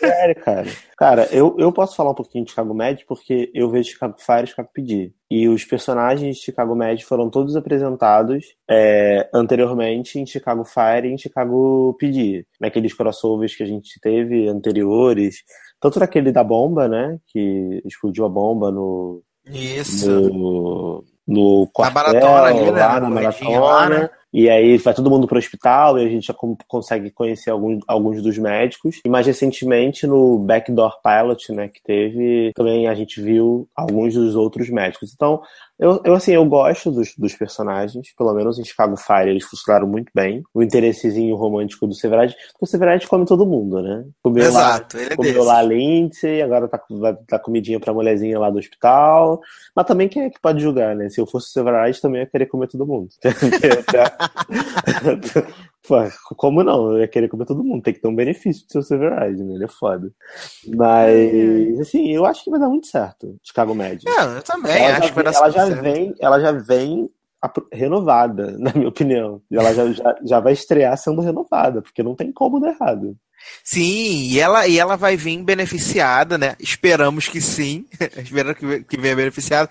ready, cara. Cara, eu, eu posso falar um pouquinho de Chicago Med porque eu vejo Chicago Fire e Chicago PD. E os personagens de Chicago Med foram todos apresentados é, anteriormente em Chicago Fire e em Chicago PD. Naqueles crossovers que a gente teve anteriores. Tanto naquele da bomba, né? Que explodiu a bomba no, isso. No, no quartel, na maratona ali, né? lá na maratona. Né? E aí vai todo mundo para o hospital e a gente já consegue conhecer alguns, alguns dos médicos. E mais recentemente no Backdoor Pilot, né, que teve, também a gente viu alguns dos outros médicos. Então, eu, eu, assim, eu gosto dos, dos personagens, pelo menos em Chicago Fire eles funcionaram muito bem. O interessezinho romântico do Severide, porque o Severide come todo mundo, né? Comeu Exato, lá, ele é comeu desse. lá a Lindsay, agora tá, vai dar comidinha pra mulherzinha lá do hospital. Mas também quem é que pode julgar, né? Se eu fosse o Severide, também ia querer comer todo mundo. Como não? Eu ia querer comer todo mundo. Tem que ter um benefício do seu Severide, né? Ele é foda. Mas, assim, eu acho que vai dar muito certo. Chicago Med. É, eu também ela acho que vai dar ela já certo. vem, ela já vem renovada, na minha opinião. Ela já, já, já vai estrear sendo renovada, porque não tem como dar errado. Sim, e ela, e ela vai vir beneficiada, né? Esperamos que sim. Esperamos que, que venha beneficiada.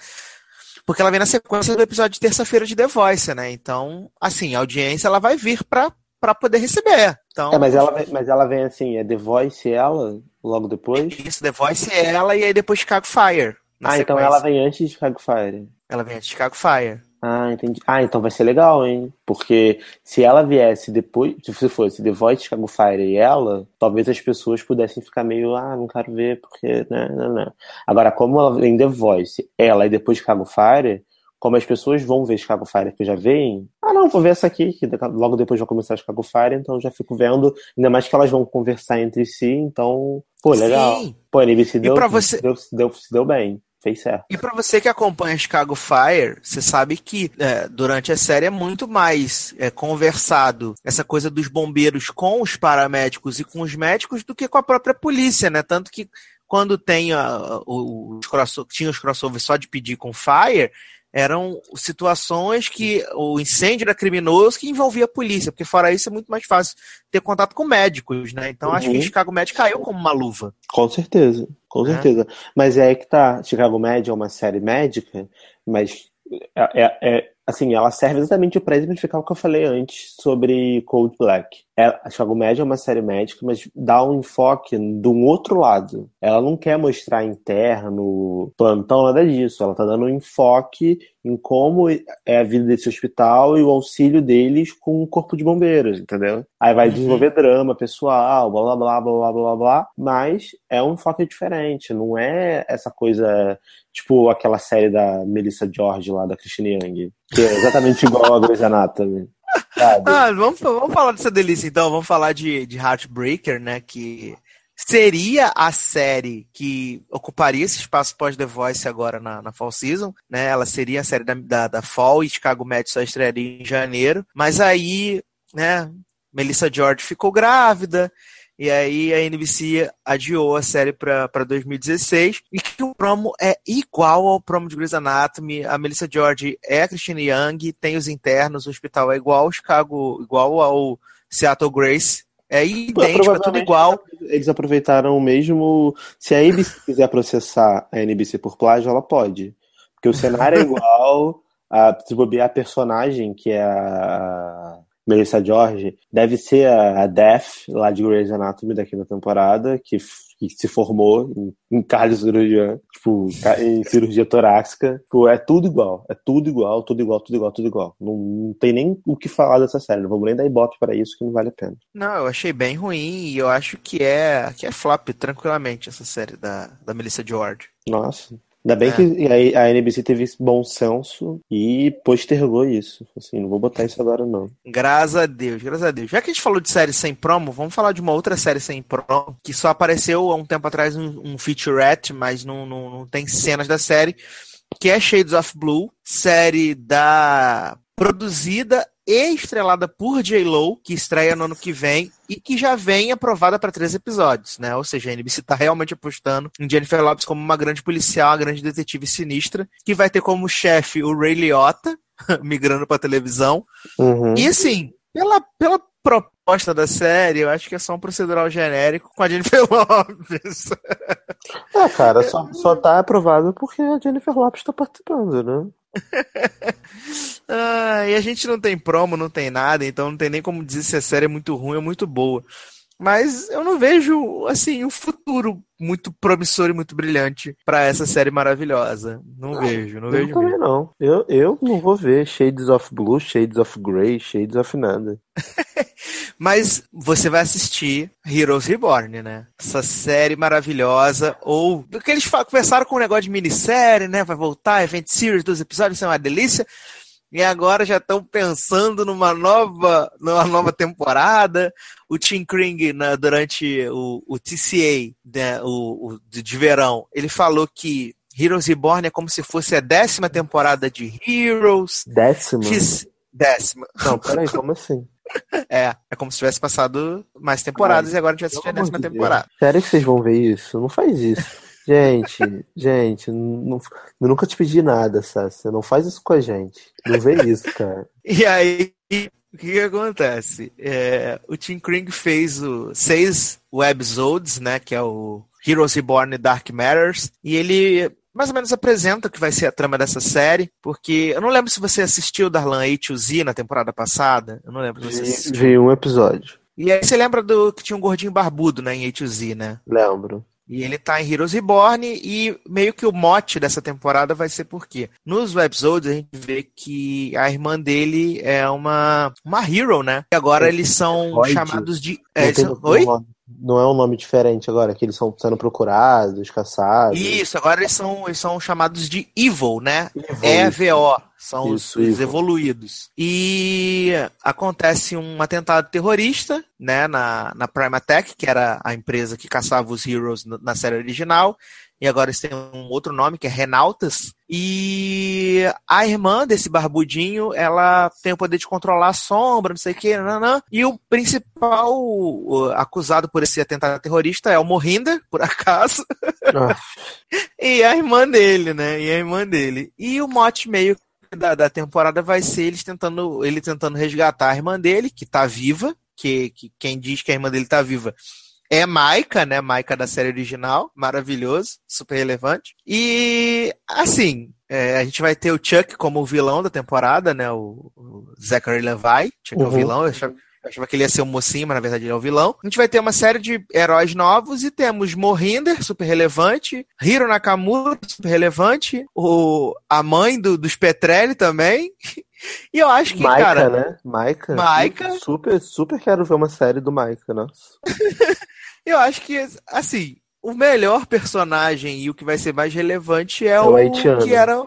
Porque ela vem na sequência do episódio de terça-feira de The Voice, né? Então, assim, a audiência ela vai vir pra, pra poder receber. Então, É, mas ela, vem- mas ela vem assim, é The Voice ela, logo depois. Isso, The Voice é ela e aí depois Chicago Fire. Ah, então sequência. ela vem antes de Chicago Fire. Ela vem de Chicago Fire. Ah, entendi. Ah, então vai ser legal, hein? Porque se ela viesse depois, se fosse The Voice, Chicago Fire e ela, talvez as pessoas pudessem ficar meio, ah, não quero ver, porque, né, né, né. Agora, como ela vem The Voice, ela e depois Chicago Fire, como as pessoas vão ver Chicago Fire que já veem, ah, não, vou ver essa aqui, que logo depois vai começar Chicago Fire, então já fico vendo, ainda mais que elas vão conversar entre si, então, pô, legal. Sim. Pô, a NBC deu, você- deu, deu, se deu bem, fez certo. E pra você que acompanha Chicago Fire, você sabe que é, durante a série é muito mais é, conversado essa coisa dos bombeiros com os paramédicos e com os médicos do que com a própria polícia, né? Tanto que quando tem a, o- os tinha os crossovers só de pedir com Fire, eram situações que o incêndio era criminoso que envolvia a polícia, porque fora isso é muito mais fácil ter contato com médicos, né? Então acho que Uhum. Chicago Med caiu como uma luva. Com certeza, com É. certeza. Mas é aí que tá. Chicago Med é uma série médica, mas é, é- é- assim, ela serve exatamente para exemplificar o que eu falei antes sobre Cold Black. É, a Chicago Med é uma série médica, mas dá um enfoque de um outro lado. Ela não quer mostrar interno, plantão, nada disso. Ela tá dando um enfoque em como é a vida desse hospital e o auxílio deles com o corpo de bombeiros, entendeu? Aí vai desenvolver drama pessoal, blá blá blá blá blá blá blá, mas é um enfoque diferente, não é essa coisa tipo aquela série da Melissa George lá da Christine Young, que é exatamente igual a Grey's Anatomy. Ah, vamos, vamos falar dessa delícia então. Vamos falar de, de Heartbreaker, né? Que seria a série que ocuparia esse espaço pós-The Voice agora na, na Fall Season, né? Ela seria a série da, da, da Fall e Chicago Med só estrearia em janeiro. Mas aí, né? Melissa George ficou grávida. E aí a NBC adiou a série para 2016 e que o promo é igual ao promo de Grey's Anatomy. A Melissa George é a Christine Young, tem os internos, o hospital é igual ao Chicago, igual ao Seattle Grace. É idêntico, é tudo igual. Eles aproveitaram o mesmo. Se a ABC quiser processar a NBC por plágio, ela pode. Porque o cenário é igual. A, se bobear a personagem, que é a Melissa George deve ser a, a Death, lá de Grey's Anatomy, da quinta temporada, que, que se formou em, em cardiocirurgia, tipo, em cirurgia torácica. Tipo, é tudo igual, é tudo igual, tudo igual, tudo igual, tudo igual. Não, não tem nem o que falar dessa série, não vamos nem dar ibope para isso, que não vale a pena. Não, eu achei bem ruim e eu acho que é, que é flop, tranquilamente, essa série da, da Melissa George. Nossa, Ainda bem É. que a, NBC teve esse bom senso e postergou isso. Assim, não vou botar isso agora, não. Graças a Deus, graças a Deus. Já que a gente falou de série sem promo, vamos falar de uma outra série sem promo, que só apareceu há um tempo atrás um, um featurette, mas não, não, não tem cenas da série, que é Shades of Blue, série da produzida e estrelada por J-Lo, que estreia no ano que vem e que já vem aprovada para três episódios, né? Ou seja, a NBC tá realmente apostando em Jennifer Lopez como uma grande policial, uma grande detetive sinistra, que vai ter como chefe o Ray Liotta, migrando para televisão. Uhum. E assim, pela, pela proposta da série, eu acho que é só um procedural genérico com a Jennifer Lopez. Ah, cara, só, só tá aprovado porque a Jennifer Lopes tá participando, né? Ah, e a gente não tem promo, não tem nada, então não tem nem como dizer se a série é muito ruim ou muito boa. Mas eu não vejo, assim, um futuro muito promissor e muito brilhante pra essa série maravilhosa. Não vejo, não Eu vejo também mesmo. não. Eu, eu não vou ver Shades of Blue, Shades of Grey, Shades of nada. Mas você vai assistir Heroes Reborn, né? Essa série maravilhosa. Ou. Porque eles começaram com um negócio de minissérie, né? Vai voltar, Event Series, dois episódios, isso é uma delícia. E agora já estão pensando numa nova, numa nova temporada. O Tim Kring, na- durante o, o TCA, né, o, o de verão, ele falou que Heroes Reborn é como se fosse a décima temporada de Heroes. Décima? Fiz- Décima. Não, peraí, como assim? É, é como se tivesse passado mais temporadas e agora a gente vai assistir a décima de temporada. Sério que vocês vão ver isso? Não faz isso. Gente, gente, não, eu nunca te pedi nada, Sassi. Não faz isso com a gente. Não vê isso, cara. E aí, o que, que acontece? É, o Tim Kring fez o seis webisodes, né? Que é o Heroes Reborn e Dark Matters. E ele mais ou menos apresenta o que vai ser a trama dessa série. Porque eu não lembro se você assistiu Darlan A2Z na temporada passada. Eu não lembro se você Vi, assistiu. vi um episódio. E aí você lembra do que tinha um gordinho barbudo, né? Em A2Z, né? Lembro. E ele tá em Heroes Reborn e meio que o mote dessa temporada vai ser porque nos websodes a gente vê que a irmã dele é uma uma hero, né? E agora eles são chamados de é, são- Oi? não é um nome diferente agora, que eles estão sendo procurados, caçados. Isso, agora eles são eles são chamados de Evil, né? Evil, EVO, são os, Isso, os Evil. evoluídos. E acontece um atentado terrorista, né, na, na Primatech, que era a empresa que caçava os Heroes na, série original, e agora eles têm um outro nome, que é Renautas. E a irmã desse barbudinho, ela tem o poder de controlar a sombra, não sei o que, nananã. e o principal acusado por esse atentado terrorista é o Mohinder, por acaso. Ah, E a irmã dele, né? E a irmã dele. E o mote meio da, da temporada vai ser eles tentando, ele tentando resgatar a irmã dele, que tá viva, que, que quem diz que a irmã dele tá viva é Maika, né? Maika da série original, maravilhoso, super relevante. E assim, é, a gente vai ter o Chuck como o vilão da temporada, né? O, o Zachary Levi, Chuck é o Uhum. vilão, eu achava, eu achava que ele ia ser um mocinho, mas na verdade ele é o vilão. A gente vai ter uma série de heróis novos e temos Mohinder, super relevante, Hiro Nakamura, super relevante, o, a mãe do, dos Petrelli também. E eu acho que, Maika, cara, né? Maika. Maika. Super, super quero ver uma série do Maika, nossa. eu acho que, assim, o melhor personagem e o que vai ser mais relevante é É o o que era.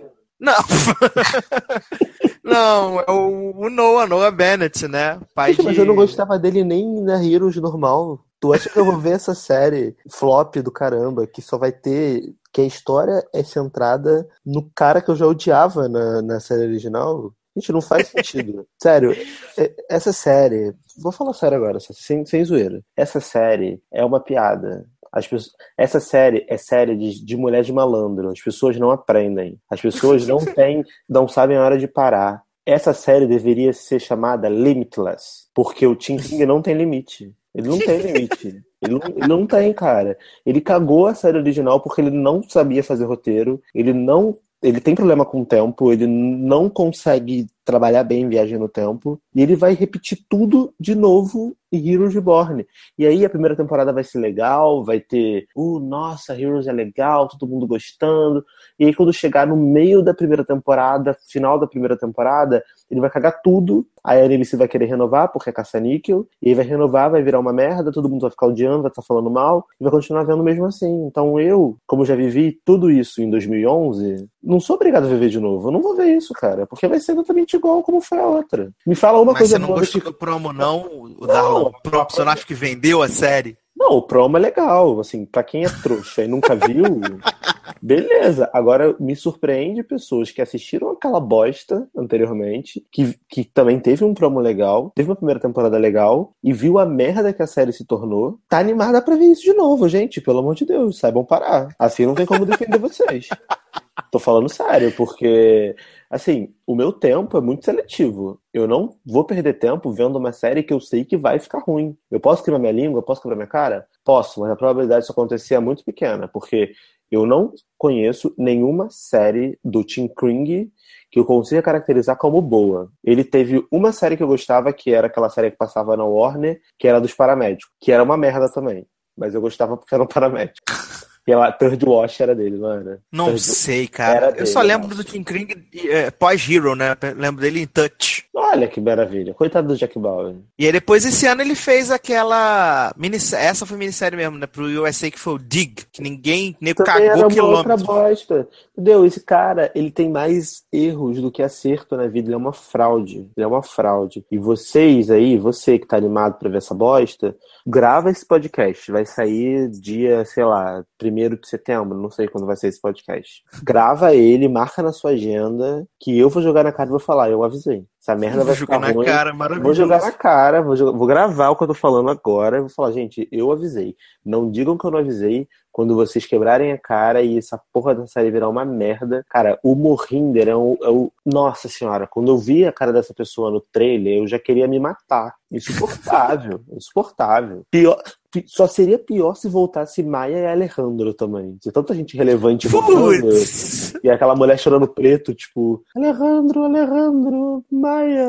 Não. não, é o, o Noah, Noah Bennett, né? Pai mas de... eu não gostava dele nem na Heroes normal. Tu acha que eu vou ver essa série flop do caramba, que só vai ter. que a história é centrada no cara que eu já odiava na, na série original? Gente, não faz sentido. Sério, é- essa série. Vou falar sério agora, sem, sem zoeira. Essa série é uma piada. As pessoas, essa série é série de, de mulher de malandro. As pessoas não aprendem. As pessoas não têm, não sabem a hora de parar. Essa série deveria ser chamada Limitless, porque o Tim King não tem limite. Ele não tem limite. Ele não, ele não tem, cara. Ele cagou a série original porque ele não sabia fazer roteiro. Ele não. Ele tem problema com o tempo. Ele não consegue trabalhar bem em Viagem no Tempo. E ele vai repetir tudo de novo em Heroes Reborn. E aí a primeira temporada vai ser legal, vai ter, uh, nossa, Heroes é legal, todo mundo gostando. E aí quando chegar no meio da primeira temporada, final da primeira temporada, ele vai cagar tudo. Aí a NBC vai querer renovar, porque é caça-níquel. E aí vai renovar, vai virar uma merda, todo mundo vai ficar odiando, vai estar falando mal, e vai continuar vendo mesmo assim. Então eu, como já vivi tudo isso em 2011, não sou obrigado a viver de novo. Eu não vou ver isso, cara, porque vai ser exatamente igual como foi a outra. Me fala uma Mas coisa você não gostou do promo, não? O Darlan Props, você não acha que vendeu a série? Não, o promo é legal, assim, pra quem é trouxa e nunca viu, beleza. Agora, me surpreende pessoas que assistiram aquela bosta anteriormente, que, que também teve um promo legal, teve uma primeira temporada legal, e viu a merda que a série se tornou, tá animada pra ver isso de novo, gente, pelo amor de Deus, saibam parar. Assim não tem como defender vocês. Tô falando sério, porque, assim, o meu tempo é muito seletivo. Eu não vou perder tempo vendo uma série que eu sei que vai ficar ruim. Eu posso queimar minha língua, posso quebrar minha cara? Posso, mas a probabilidade disso acontecer é muito pequena, porque eu não conheço nenhuma série do Tim Kring que eu consiga caracterizar como boa. Ele teve uma série que eu gostava, que era aquela série que passava na Warner, que era dos paramédicos, que era uma merda também. Mas eu gostava porque era um paramédico. E ela, Third Watch era dele, era? Não Third- sei, cara. Era eu dele, só lembro do Tim Kring é, pós-Hero, né? Lembro dele em Touch. Olha que maravilha. Coitado do Jack Bauer. E aí depois esse ano ele fez aquela minissérie, essa foi minissérie mesmo, né? Pro USA que foi o Dig, que ninguém nem Também cagou era uma outra quilômetros. bosta. Entendeu? Esse cara, ele tem mais erros do que acerto na vida. Ele é uma fraude. Ele é uma fraude. E vocês aí, você que tá animado pra ver essa bosta, grava esse podcast. Vai sair dia, sei lá, primeiro de setembro. Não sei quando vai sair esse podcast. Grava ele, marca na sua agenda, que eu vou jogar na cara e vou falar. Eu avisei. Essa merda Vou vai jogar ficar na ruim. cara, Vou jogar na cara, vou, jogar- vou gravar o que eu tô falando agora. Vou falar, gente, eu avisei. Não digam que eu não avisei. Quando vocês quebrarem a cara e essa porra da série virar uma merda. Cara, o Morrinder é o, é o. Nossa senhora, quando eu vi a cara dessa pessoa no trailer, eu já queria me matar. Insuportável. insuportável. Pior. pi- Só seria pior se voltasse Maia e Alejandro também. De tanta gente relevante voltando. Putz! E aquela mulher chorando preto, tipo, Alejandro, Alejandro, Maia,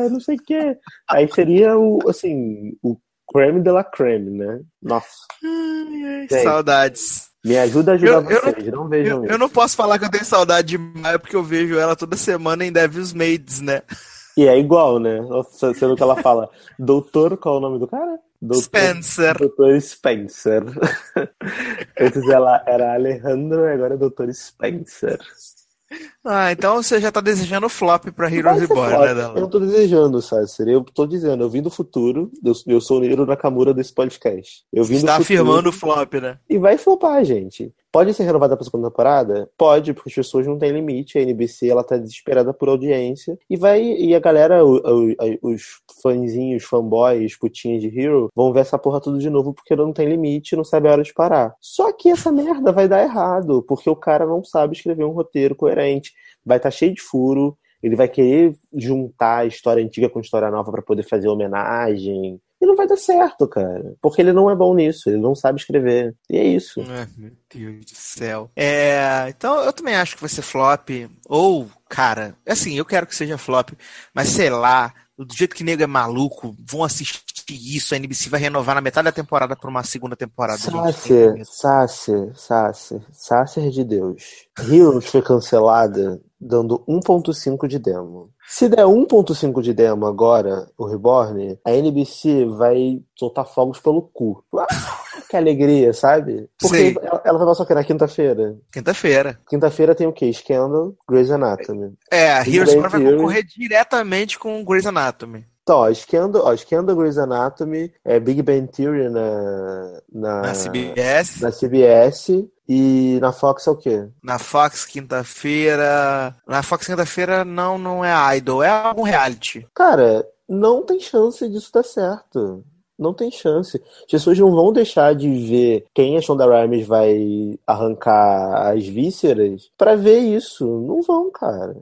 não sei o quê. Aí seria o, assim, o creme de la creme, né? Nossa. Ai, ai, Gente. Saudades. Me ajuda a ajudar Eu- eu vocês, não, vejam Eu, isso. eu não posso falar que eu tenho saudade de Maia porque eu vejo ela toda semana em Devil's Maids, né? E é igual, né? Nossa, Sendo que ela fala, doutor, qual é o nome do cara? Doutor, Spencer. Doutor Spencer. Antes ela era Alejandro e agora é Doutor Spencer. Ah, então você já tá desejando flop pra Heroes Reborn, né, Eu não tô desejando, Sasser. Eu tô dizendo, eu vim do futuro. Eu, eu sou o Niro Nakamura desse podcast. Eu vim Você do futuro. afirmando o flop, né? E vai flopar, gente. Pode ser renovada pra segunda temporada? Pode, porque as pessoas não têm limite. A NBC, ela tá desesperada por audiência. E vai, e a galera, o- o- os fãzinhos, fanboys, putinhas de Hero, vão ver essa porra tudo de novo porque não tem limite, não sabe a hora de parar. Só que essa merda vai dar errado, porque o cara não sabe escrever um roteiro coerente. Vai estar cheio de furo. Ele vai querer juntar a história antiga com a história nova pra poder fazer homenagem. E não vai dar certo, cara. Porque ele não é bom nisso, ele não sabe escrever. E é isso. Ai, meu Deus do céu. É, então eu também acho que vai ser flop. Ou, cara, assim, eu quero que seja flop, mas sei lá, do jeito que nego é maluco, vão assistir isso, a NBC vai renovar na metade da temporada pra uma segunda temporada. Sácer, Sácer, Sácer, Sácer de Deus. Heroes foi cancelada dando 1.5 de demo. Se der 1.5 de demo agora, o Reborn, a NBC vai soltar fogos pelo cu. Ah, que alegria, sabe? Porque ela, vai passar o quê? Na quinta-feira? Quinta-feira. Quinta-feira tem o quê? Scandal, Grey's Anatomy. É, a Heroes vai concorrer diretamente com Grey's Anatomy. Então, ó, Scandal, ó, Scandal, Grey's Anatomy, é Big Bang Theory na, na, Na CBS, na CBS e na Fox é o quê? na Fox quinta-feira. Na Fox quinta-feira não, não é Idol, é algum reality. Cara, não tem chance disso dar certo. Não tem chance. As pessoas não vão deixar de ver quem a Shonda Rhimes vai arrancar as vísceras pra ver isso. Não vão, cara.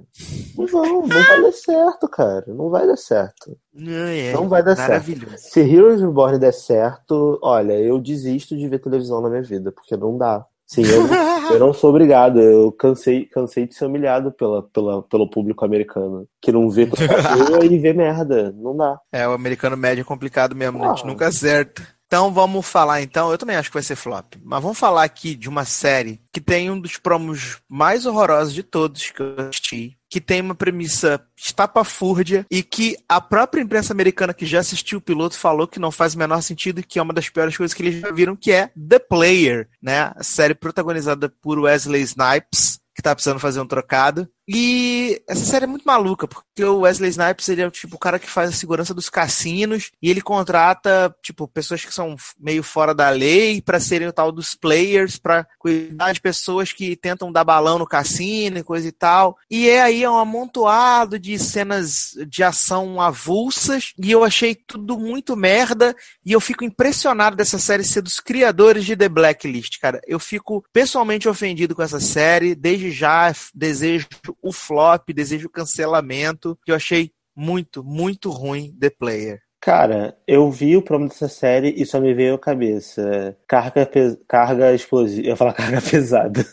Não vão. Não vai dar certo, cara. Não vai dar certo. É, Não vai dar certo. Maravilhoso. Se Heroes Reborn der certo, olha, eu desisto de ver televisão na minha vida, porque não dá. Sim, eu, não- eu não sou obrigado. Eu cansei, cansei de ser humilhado pela, pela, pelo público americano. Que não vê coisa e vê merda. Não dá. É, o americano médio é complicado mesmo, né? a gente Ah. nunca acerta. Então vamos falar então, eu também acho que vai ser flop, mas vamos falar aqui de uma série que tem um dos promos mais horrorosos de todos que eu assisti, que tem uma premissa estapafúrdia e que a própria imprensa americana que já assistiu o piloto falou que não faz o menor sentido e que é uma das piores coisas que eles já viram, que é The Player, né? A série protagonizada por Wesley Snipes, que tá precisando fazer um trocado. E essa série é muito maluca, porque o Wesley Snipes ele é tipo o cara que faz a segurança dos cassinos e ele contrata tipo pessoas que são meio fora da lei pra serem o tal dos players, pra cuidar de pessoas que tentam dar balão no cassino e coisa e tal. E é aí um amontoado de cenas de ação avulsas e eu achei tudo muito merda e eu fico impressionado dessa série ser dos criadores de The Blacklist, cara. Eu fico pessoalmente ofendido com essa série. Desde já desejo o flop, desejo o cancelamento, que eu achei muito, muito ruim The Player. Cara, eu vi o promo dessa série e só me veio à cabeça. Carga, pes- carga explosiva. Eu ia falar carga pesada.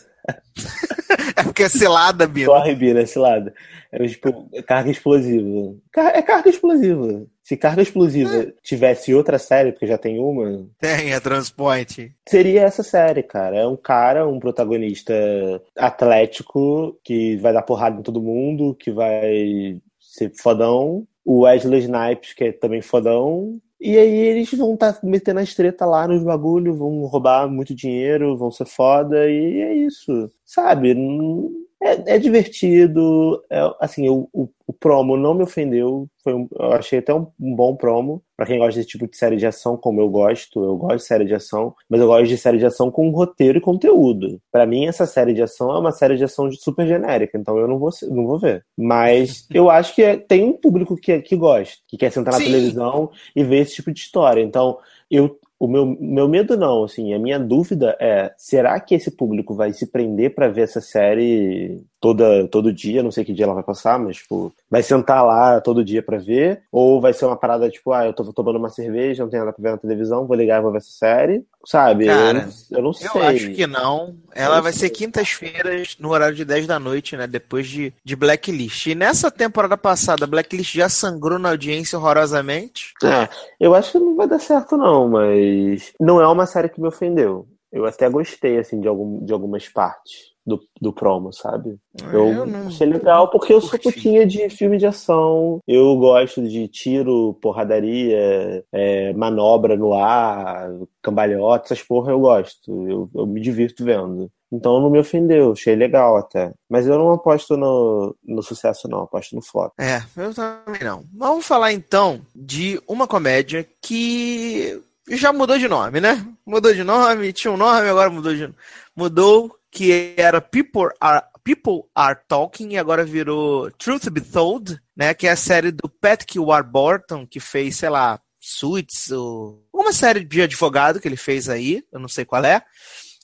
É porque é selada, Bino. Corre, Bira, esse lado. É tipo, carga explosiva. É carga explosiva. Se carga explosiva tivesse outra série, porque já tem uma, Tem a Transpoint. seria essa série, cara. É um cara, um protagonista atlético que vai dar porrada em todo mundo, que vai ser fodão. O Wesley Snipes, que é também fodão. E aí eles vão estar metendo as treta lá nos bagulho, vão roubar muito dinheiro, vão ser foda, e é isso. Sabe? Não- É, é divertido. é, assim, o, o, o promo não me ofendeu. Foi um- eu achei até um, um bom promo. Pra quem gosta desse tipo de série de ação, como eu gosto, eu gosto de série de ação, mas eu gosto de série de ação com roteiro e conteúdo. Pra mim, essa série de ação é uma série de ação super genérica, então eu não vou, não vou ver. Mas eu acho que é- tem um público que, que gosta, que quer sentar na Sim. televisão e ver esse tipo de história. Então, eu, o meu, meu medo não, assim, a minha dúvida é, será que esse público vai se prender pra ver essa série toda, todo dia? Não sei que dia ela vai passar, mas, tipo, vai sentar lá todo dia pra ver? Ou vai ser uma parada, tipo, ah, eu tô tomando uma cerveja, não tenho nada pra ver na televisão, vou ligar e vou ver essa série? Sabe? Cara, eu, não- eu não sei. Eu acho que não. Ela Eu vai sei. ser quintas-feiras, no horário de 10 da noite, né? Depois de, de Blacklist. E nessa temporada passada, Blacklist já sangrou na audiência horrorosamente. É, eu acho que não vai dar certo, não, mas não é uma série que me ofendeu. Eu até gostei, assim, de, algum, de algumas partes do, do promo, sabe? Eu, Eu não- achei legal porque eu sou putinha de filme de ação. Eu gosto de tiro, porradaria, é, manobra no ar, cambalhota, essas porra eu gosto. Eu, eu me divirto vendo. Então não me ofendeu, achei legal até. Mas eu não aposto no, no sucesso, não, aposto no flop. É, eu também não. Vamos falar então de uma comédia que já mudou de nome, né? Mudou de nome, tinha um nome, agora mudou de mudou, que era People Are People Are Talking e agora virou Truth Be Told, né? Que é a série do Patrick Warburton que fez, sei lá, Suits ou uma série de advogado que ele fez aí, eu não sei qual é.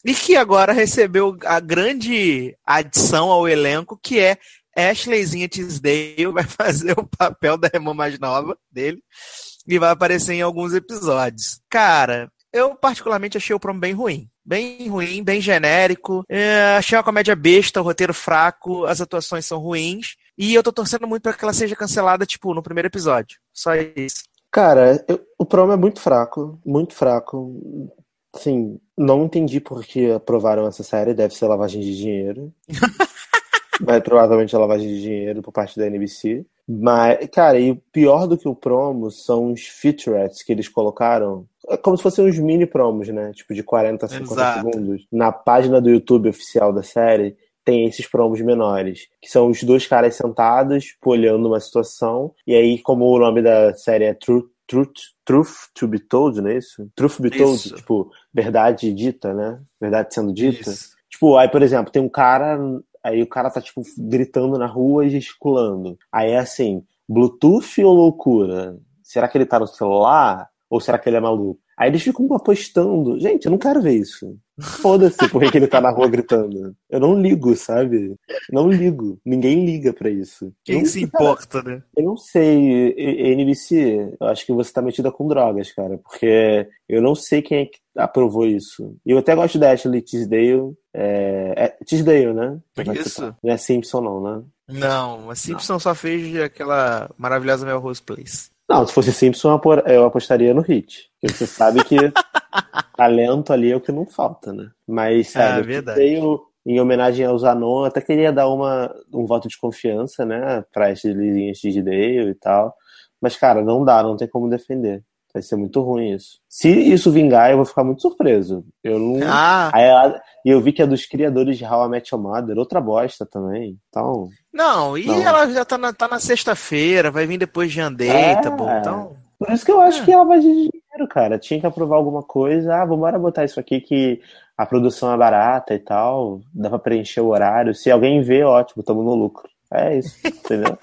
E que agora recebeu a grande adição ao elenco, que é Ashleyzinha Tisdale vai fazer o papel da irmã mais nova dele e vai aparecer em alguns episódios. Cara, eu particularmente achei o promo bem ruim. Bem ruim, bem genérico. É, achei uma comédia besta, o roteiro fraco, as atuações são ruins. E eu tô torcendo muito pra que ela seja cancelada, tipo, no primeiro episódio. Só isso. Cara, eu- o promo é muito fraco, muito fraco. Sim, não entendi por que aprovaram essa série, deve ser lavagem de dinheiro. Mas provavelmente é lavagem de dinheiro por parte da NBC. Mas, cara, e o pior do que o promo são os featurettes que eles colocaram. É como se fossem uns mini promos, né? Tipo de 40 a 50 Exato. segundos. Na página do YouTube oficial da série, tem esses promos menores, que são os dois caras sentados, tipo, olhando uma situação, e aí, como o nome da série é Truth, Truth, Truth to be Told, não é isso? Truth be Told, Isso. tipo, verdade dita, né? Verdade sendo dita. Isso. Tipo, aí, por exemplo, tem um cara, aí o cara tá, tipo, gritando na rua e gesticulando. Aí é assim, Bluetooth ou loucura? Será que ele tá no celular? Ou será que ele é maluco? Aí eles ficam apostando. Gente, eu não quero ver isso. Foda-se por que ele tá na rua gritando. Eu não ligo, sabe? Não ligo. Ninguém liga pra isso. Quem não, se importa, né? Eu não sei, NBC, eu acho que você tá metida com drogas, cara, porque eu não sei quem é que aprovou isso. E eu até gosto da Ashley Tisdale. É, é Tisdale, né? Isso. Não é Simpson, não, né? Não, a Simpson só fez aquela maravilhosa Melrose Place. Não, se fosse Simpson, eu apostaria no Hit. Porque você sabe que talento ali é o que não falta, né? Mas, sabe, é verdade. Em homenagem ao Zanon, até queria dar uma, um voto de confiança, né? Pra esses lisinhos de Dale e tal. Mas, cara, não dá, não tem como defender. Vai ser muito ruim isso. Se isso vingar, eu vou ficar muito surpreso. Eu não. Ah. Aí ela... E eu vi que é dos criadores de How I Met Your Mother, outra bosta também. Então. Não, e Não. ela já tá na, tá na sexta-feira, vai vir depois de Undateable, É. então. Por isso que eu acho É. que ela vai de dinheiro, cara. Tinha que aprovar alguma coisa. Ah, vamos botar isso aqui que a produção é barata e tal. Dá pra preencher o horário. Se alguém vê, ótimo, tamo no lucro. É isso, entendeu?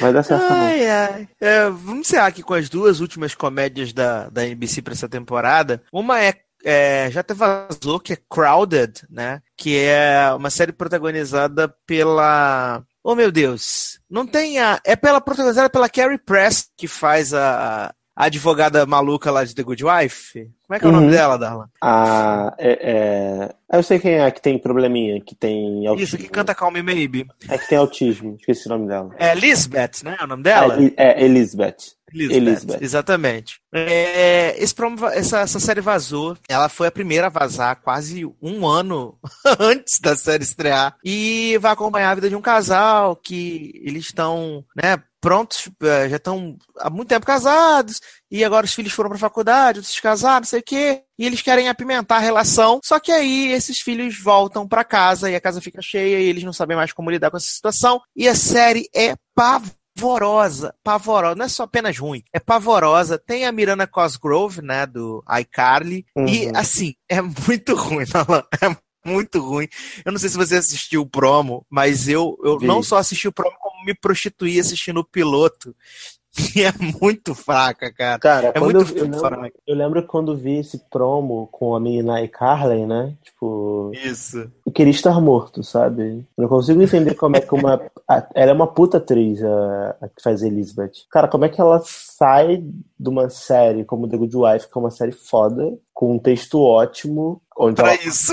Vai dar certo. Ai, ai. É, vamos encerrar aqui com as duas últimas comédias da, da NBC pra essa temporada. Uma é, é, já até vazou, que é Crowded, né? Que é uma série protagonizada pela. Oh meu Deus! Não tem a. É pela protagonizada pela Carrie Press, que faz a, a advogada maluca lá de The Good Wife. Como é que é o Uhum. nome dela, Darla? Ah, é, é... ah, Eu sei quem é que tem probleminha, que tem autismo. Isso, que canta Call Me Maybe. É que tem autismo, esqueci o nome dela. É Lisbeth, né? É o nome dela? É, é Elizabeth. Elizabeth, Elizabeth. Exatamente. É, esse promo essa, essa série vazou. Ela foi a primeira a vazar quase um ano antes da série estrear. E vai acompanhar a vida de um casal que eles estão, né, prontos, eh, já estão há muito tempo casados. E agora os filhos foram pra faculdade, outros se casaram, não sei o quê. E eles querem apimentar a relação. Só que aí esses filhos voltam pra casa e a casa fica cheia e eles não sabem mais como lidar com essa situação. E a série é pavorosa, pavorosa. Não é só apenas ruim, é pavorosa. Tem a Miranda Cosgrove, né, do iCarly. E, Uhum. assim, é muito ruim, Alan. É muito ruim. Eu não sei se você assistiu o promo, mas eu, eu Vi. não só assisti o promo, como me prostituí assistindo o piloto. Que é muito fraca, cara. Cara, É muito eu, eu, lembro, eu lembro quando vi esse promo com a menina e Carlin, né? Tipo, Isso. eu queria estar morto, sabe? Eu não consigo entender como é que uma. a- ela é uma puta atriz, a, a que faz Elizabeth. Cara, como é que ela sai de uma série como The Good Wife, que é uma série foda, com um texto ótimo, onde Pra ela isso.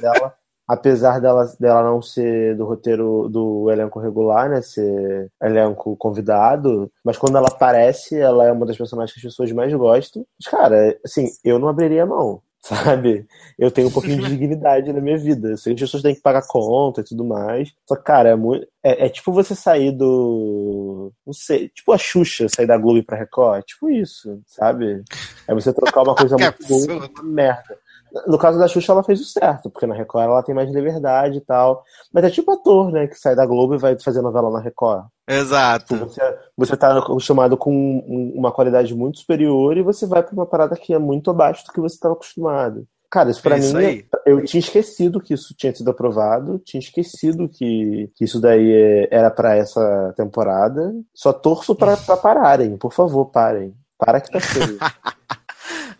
dela, apesar dela, dela não ser do roteiro do elenco regular, né? Ser elenco convidado, mas quando ela aparece, ela é uma das personagens que as pessoas mais gostam. Mas, cara, assim, eu não abriria a mão. Sabe? Eu tenho um pouquinho de dignidade na minha vida. Eu sei que as pessoas têm que pagar conta e tudo mais. Só que, cara, é muito. É, é tipo você sair do. Não sei, tipo a Xuxa sair da Globo pra Record. É tipo isso, sabe? É você trocar uma coisa muito boa uma merda. No caso da Xuxa, ela fez o certo, porque na Record ela tem mais liberdade e tal. Mas é tipo ator, né? Que sai da Globo e vai fazer novela na Record. Exato. Você, você tá acostumado com um- uma qualidade muito superior e você vai pra uma parada que é muito abaixo do que você estava acostumado. Cara, isso pra É isso mim, aí. eu tinha esquecido que isso tinha sido aprovado, tinha esquecido que, que isso daí é- era pra essa temporada. Só torço pra, pra pararem, por favor, parem. Para que tá feio.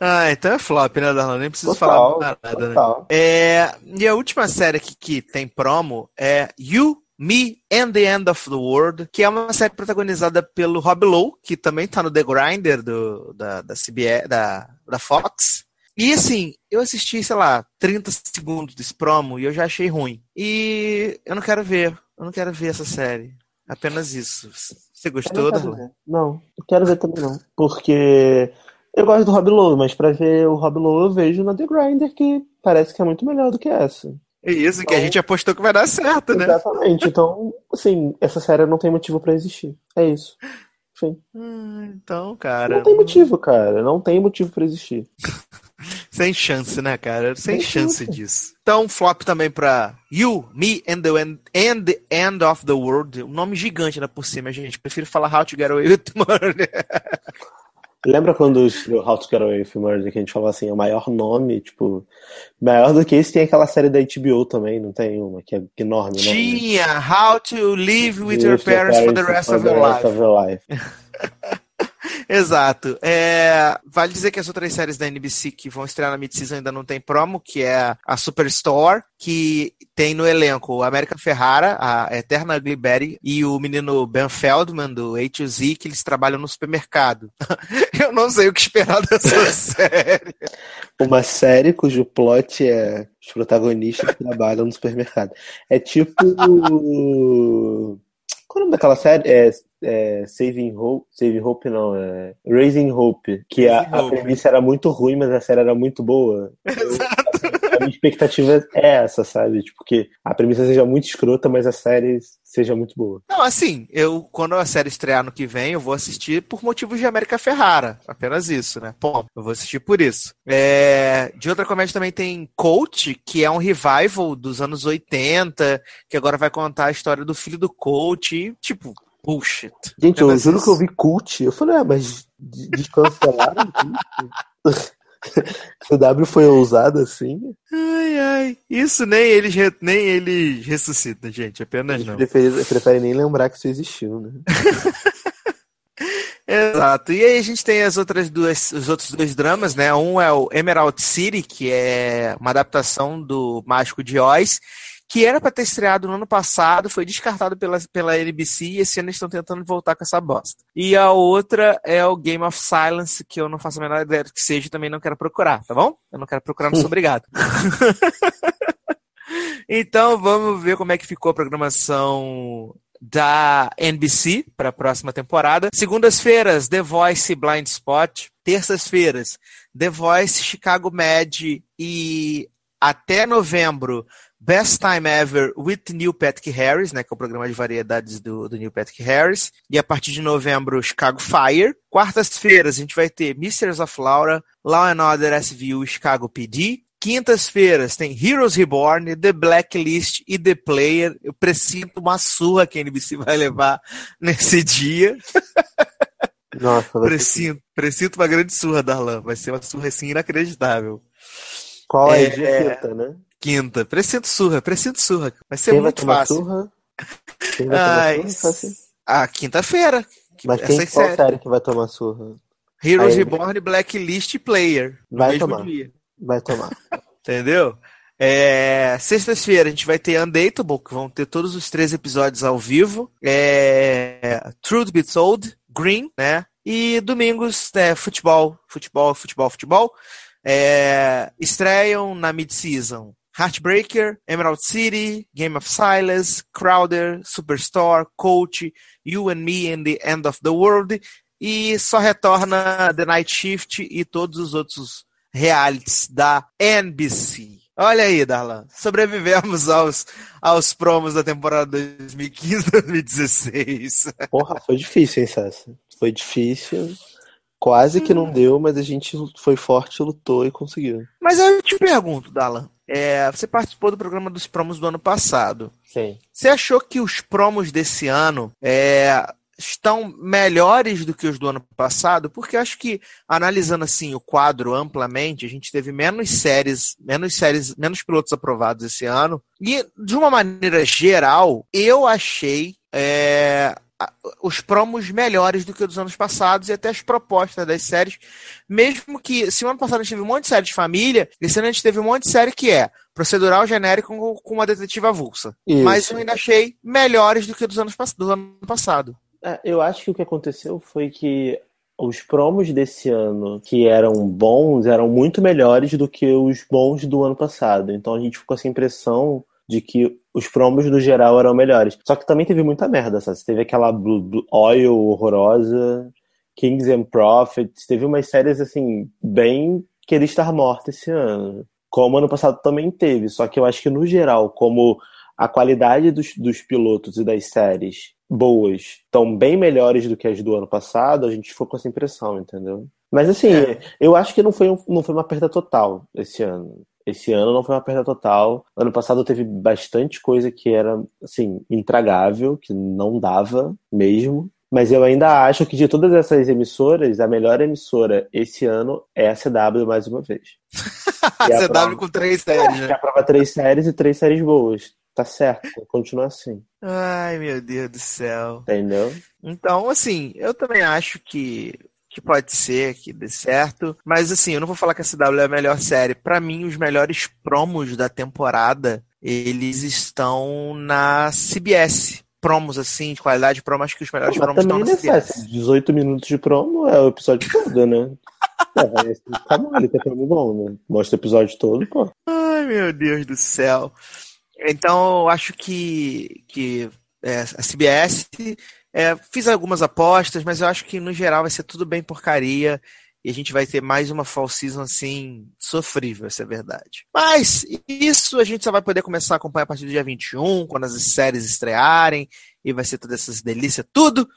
Ah, então é flop, né, Darlan? Nem preciso Total, falar nada, né? total. É, e a última série aqui que tem promo é You, Me and the End of the World, que é uma série protagonizada pelo Rob Lowe, que também tá no The Grinder do, da, da CBS, da, da Fox. E assim, eu assisti, sei lá, 30 segundos desse promo e eu já achei ruim. E eu não quero ver, eu não quero ver essa série. Apenas isso. Você Eu gostou, não quero Darlan? ver. Não, não quero ver também não. Porque eu gosto do Rob Lowe, mas pra ver o Rob Lowe eu vejo na The Grinder, que parece que é muito melhor do que essa. É isso, que a Então- gente apostou que vai dar certo, né? Exatamente. Então, assim, essa série não tem motivo pra existir. É isso. Enfim. Ah, então, cara. Não tem motivo, cara. Não tem motivo pra existir. Sem chance, né, cara? Sem Sem chance chance. disso. Então, flop também pra You, Me and the, End, and the End of the World. Um nome gigante ainda por cima, gente. Prefiro falar How to Get Away with Murder. Lembra quando o How to Get Away with Murder, que a gente falou assim, é o maior nome, tipo, maior do que esse tem aquela série da HBO também, não tem uma, que é enorme, né? Tinha How to Live with Your Parents for the Rest of Your life. your life. Exato. É, vale dizer que as outras séries da NBC que vão estrear na mid-season ainda não tem promo, que é a Superstore, que tem no elenco o América Ferrara, a Eterna Ugly Betty e o menino Ben Feldman, do A2Z, que eles trabalham no supermercado. Eu não sei o que esperar dessa série. Uma série cujo plot é os protagonistas que trabalham no supermercado. É tipo. É o nome daquela série? É, é Saving Hope. Saving Hope não, é Raising Hope. Que a, a premissa era muito ruim, mas a série era muito boa. Exato. Expectativa é essa, sabe? Tipo, que a premissa seja muito escrota, mas a série seja muito boa. Não, assim, eu quando a série estrear no que vem, eu vou assistir por motivos de América Ferrara. Apenas isso, né? Pô, eu vou assistir por isso. É... De outra comédia também tem Coach, que é um revival dos anos 80, que agora vai contar a história do filho do Coach. E, tipo, bullshit. Gente, eu juro isso. que eu vi cult. Eu falei, ah, mas de- descancelaram? CW foi ousado assim? Ai, ai. Isso nem eles, re- nem eles ressuscitam, gente. Apenas Eles não. preferem, preferem nem lembrar que isso existiu, né? Exato. E aí a gente tem as outras duas, os outros dois dramas, né? Um é o Emerald City, que é uma adaptação do Mágico de Oz, que era para ter estreado no ano passado, foi descartado pela, pela NBC e esse ano eles estão tentando voltar com essa bosta. E a outra é o Game of Silence, que eu não faço a menor ideia do que seja e também não quero procurar, tá bom? Eu não quero procurar, não sou obrigado. então vamos ver como é que ficou a programação da NBC para a próxima temporada. Segundas-feiras, The Voice Blind Spot. Terças-feiras, The Voice, Chicago Med e até novembro, Best Time Ever with Neil Patrick Harris, né, que é o programa de variedades do, do Neil Patrick Harris. E a partir de novembro, Chicago Fire. Quartas-feiras, a gente vai ter Misters of Laura, Law and Order SVU, Chicago PD. Quintas-feiras tem Heroes Reborn, The Blacklist e The Player. Eu presinto uma surra que a NBC vai levar nesse dia. Nossa, Presinto, presinto uma grande surra, Darlan. Vai ser uma surra assim inacreditável. Qual é, É, dia quinta, né? Quinta, presinto surra, presinto surra. Vai ser Quem vai muito tomar fácil. surra? Quem vai tomar Ai, surra? Fácil. a quinta-feira. Mas quem, Essas qual séries. série que vai tomar surra? Heroes Aí- Reborn, Blacklist Player. Vai tomar. dia. Vai tomar. Entendeu? É, Sexta-feira a gente vai ter Undateable, que vão ter todos os três episódios ao vivo. É, Truth Be Told, Green, né? E domingos, é, futebol, futebol, futebol, futebol. É, estreiam na mid-season Heartbreaker, Emerald City, Game of Silence, Crowder, Superstore, Coach, You and Me and the End of the World. E só retorna The Night Shift e todos os outros realities da NBC. Olha aí, Darlan. Sobrevivemos aos, aos promos da temporada 2015-2016. Porra, foi difícil, hein, Sassi? Foi difícil. Quase que não deu, mas a gente foi forte, lutou e conseguiu. Mas eu te pergunto, Darlan. É, você participou do programa dos promos do ano passado. Sim. Você achou que os promos desse ano é, estão melhores do que os do ano passado? Porque eu acho que, analisando assim o quadro amplamente, a gente teve menos séries, menos séries, menos pilotos aprovados esse ano. E, de uma maneira geral, eu achei é, os promos melhores do que os dos anos passados e até as propostas das séries. Mesmo que, se o ano passado a gente teve um monte de série de família, esse ano a gente teve um monte de série que é procedural genérico com, uma detetive avulsa. Isso. Mas eu ainda achei melhores do que dos anos do ano passado. É, eu acho que o que aconteceu foi que os promos desse ano, que eram bons, eram muito melhores do que os bons do ano passado. Então a gente ficou com essa impressão de que os promos no geral eram melhores. Só que também teve muita merda, sabe? Teve aquela Blue, Blue Oil horrorosa, Kings and Prophets, teve umas séries assim, bem querer estar morta esse ano. Como ano passado também teve. Só que eu acho que no geral, como a qualidade dos, dos pilotos e das séries boas estão bem melhores do que as do ano passado, a gente ficou com essa impressão, entendeu? Mas assim, É. eu acho que não foi, um- não foi uma perda total esse ano. Esse ano não foi uma perda total. Ano passado teve bastante coisa que era, assim, intragável, que não dava mesmo. Mas eu ainda acho que de todas essas emissoras, a melhor emissora esse ano é a CW mais uma vez. E a CW prova- com três séries, Que né? aprova três séries e três séries boas. Tá certo, continua assim, Ai, meu Deus do céu. entendeu? Então, assim, eu também acho que que pode ser que dê certo. Mas assim, eu não vou falar que a CW é a melhor série. Para mim, os melhores promos da temporada, eles estão na CBS. Promos, assim, de qualidade promo, acho que os melhores Mas promos estão na CBS. necessita. 18 minutos de promo é o episódio todo, né? É, esse tá mole, é promo bom, né? Mostra o episódio todo, pô. Ai, meu Deus do céu. Então, eu acho que, que é, a CBS. É, fiz algumas apostas, mas eu acho que no geral vai ser tudo bem porcaria. E a gente vai ter mais uma fall season assim, sofrível, essa é a verdade. Mas isso a gente só vai poder começar a acompanhar a partir do dia 21, quando as séries estrearem. E vai ser todas essas delícias, tudo.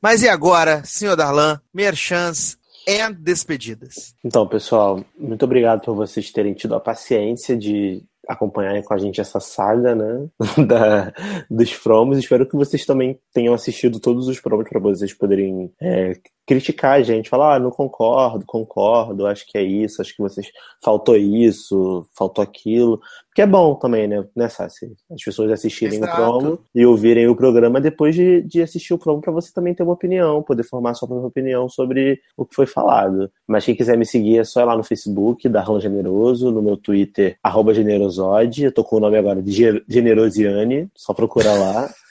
Mas e agora, senhor Darlan, merchans e despedidas. Então, pessoal, muito obrigado por vocês terem tido a paciência de acompanharem com a gente essa saga, né, da, dos promos. Espero que vocês também tenham assistido todos os promos para vocês poderem é, criticar a gente, falar, ah, não concordo, concordo, acho que é isso, acho que vocês faltou isso, faltou aquilo. Que é bom também, né, né Sassi? As pessoas assistirem Exato. o promo e ouvirem o programa depois de, de assistir o promo para você também ter uma opinião, poder formar sua própria opinião sobre o que foi falado. Mas quem quiser me seguir é só ir lá no Facebook, Darlan Generoso, no meu Twitter, arroba Generosode. Eu tô com o nome agora de Ge- Generosiane, só procura lá.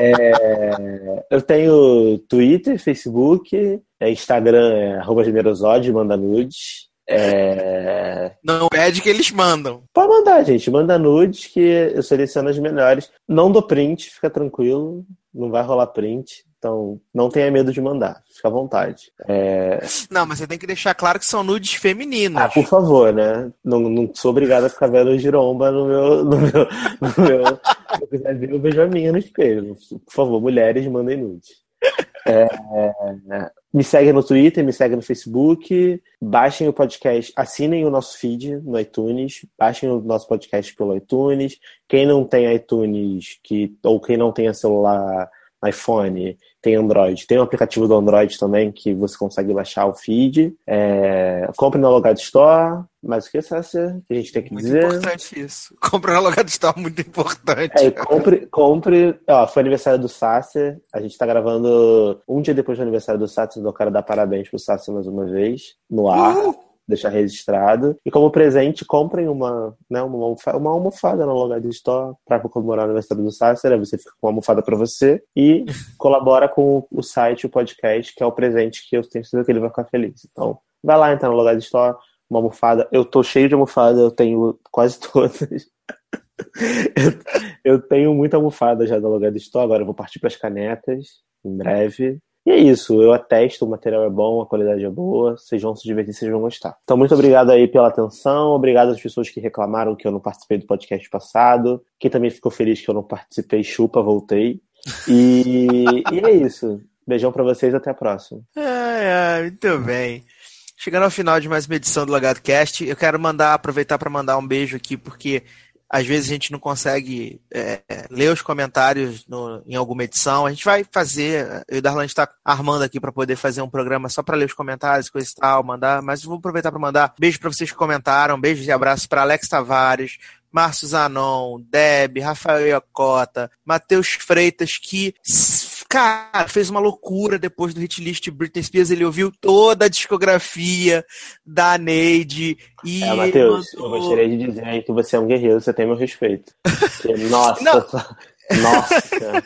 É, eu tenho Twitter, Facebook, é, Instagram é arroba Generosode, manda nudes. É, Não pede que eles mandam. Pode mandar, gente. Manda nudes que eu seleciono as melhores. Não dou print, fica tranquilo. Não vai rolar print. Então, não tenha medo de mandar. Fica à vontade. É... Não, mas você tem que deixar claro que são nudes femininos. Ah, por favor, né? Não, não sou obrigado a ficar vendo giromba no meu. No meu, no meu... Se eu quiser ver, eu vejo a minha no espelho. Por favor, mulheres, mandem nudes. É, é, me segue no Twitter, me segue no Facebook, baixem o podcast, assinem o nosso feed no iTunes, baixem o nosso podcast pelo iTunes. Quem não tem iTunes, que, ou quem não tem celular iPhone, tem Android, tem um aplicativo do Android também que você consegue baixar o feed. É, compre no Logado Store, mas o que, Sácia, que a gente tem que Muito dizer? importante isso. Comprar no lugar do store muito importante. É, compre, compre. Ó, foi aniversário do Sácer. A gente tá gravando um dia depois do aniversário do Sácer. Então eu quero dar parabéns pro Sácer mais uma vez, no ar. Deixar registrado. E como presente, comprem uma, né, uma, almofa- uma almofada no lugar de Store para comemorar o aniversário do Sácer. Aí você fica com uma almofada para você e colabora com o site, o podcast, que é o presente que eu tenho certeza que ele vai ficar feliz. Então, vai lá entrar no lugar de Store, uma almofada. Eu tô cheio de almofada, eu tenho quase todas. Eu, eu tenho muita almofada já da Logado Store, agora eu vou partir para as canecas em breve. E é isso, eu atesto, o material é bom, a qualidade é boa, vocês vão se divertir, vocês vão gostar. Então, muito obrigado aí pela atenção, obrigado às pessoas que reclamaram que eu não participei do podcast passado, quem também ficou feliz que eu não participei, chupa, voltei. E, e é isso. Beijão pra vocês, até a próxima. Ai, ai, muito bem. Chegando ao final de mais uma edição do Logado Cast, eu quero mandar, aproveitar para mandar um beijo aqui, porque às vezes a gente não consegue é, ler os comentários no- em alguma edição. A gente vai fazer, eu e o Darlan está armando aqui para poder fazer um programa só para ler os comentários, coisa e tal, mandar, mas vou aproveitar para mandar beijo para vocês que comentaram, beijos e abraços para Alex Tavares, Márcio Zanon, Deb, Rafael Iacota, Matheus Freitas, que, cara, fez uma loucura depois do hit list Britney Spears. Ele ouviu toda a discografia da Neide e. É, Matheus, eu mandou- gostaria de dizer aí que você é um guerreiro, você tem meu respeito. Porque, nossa, nossa.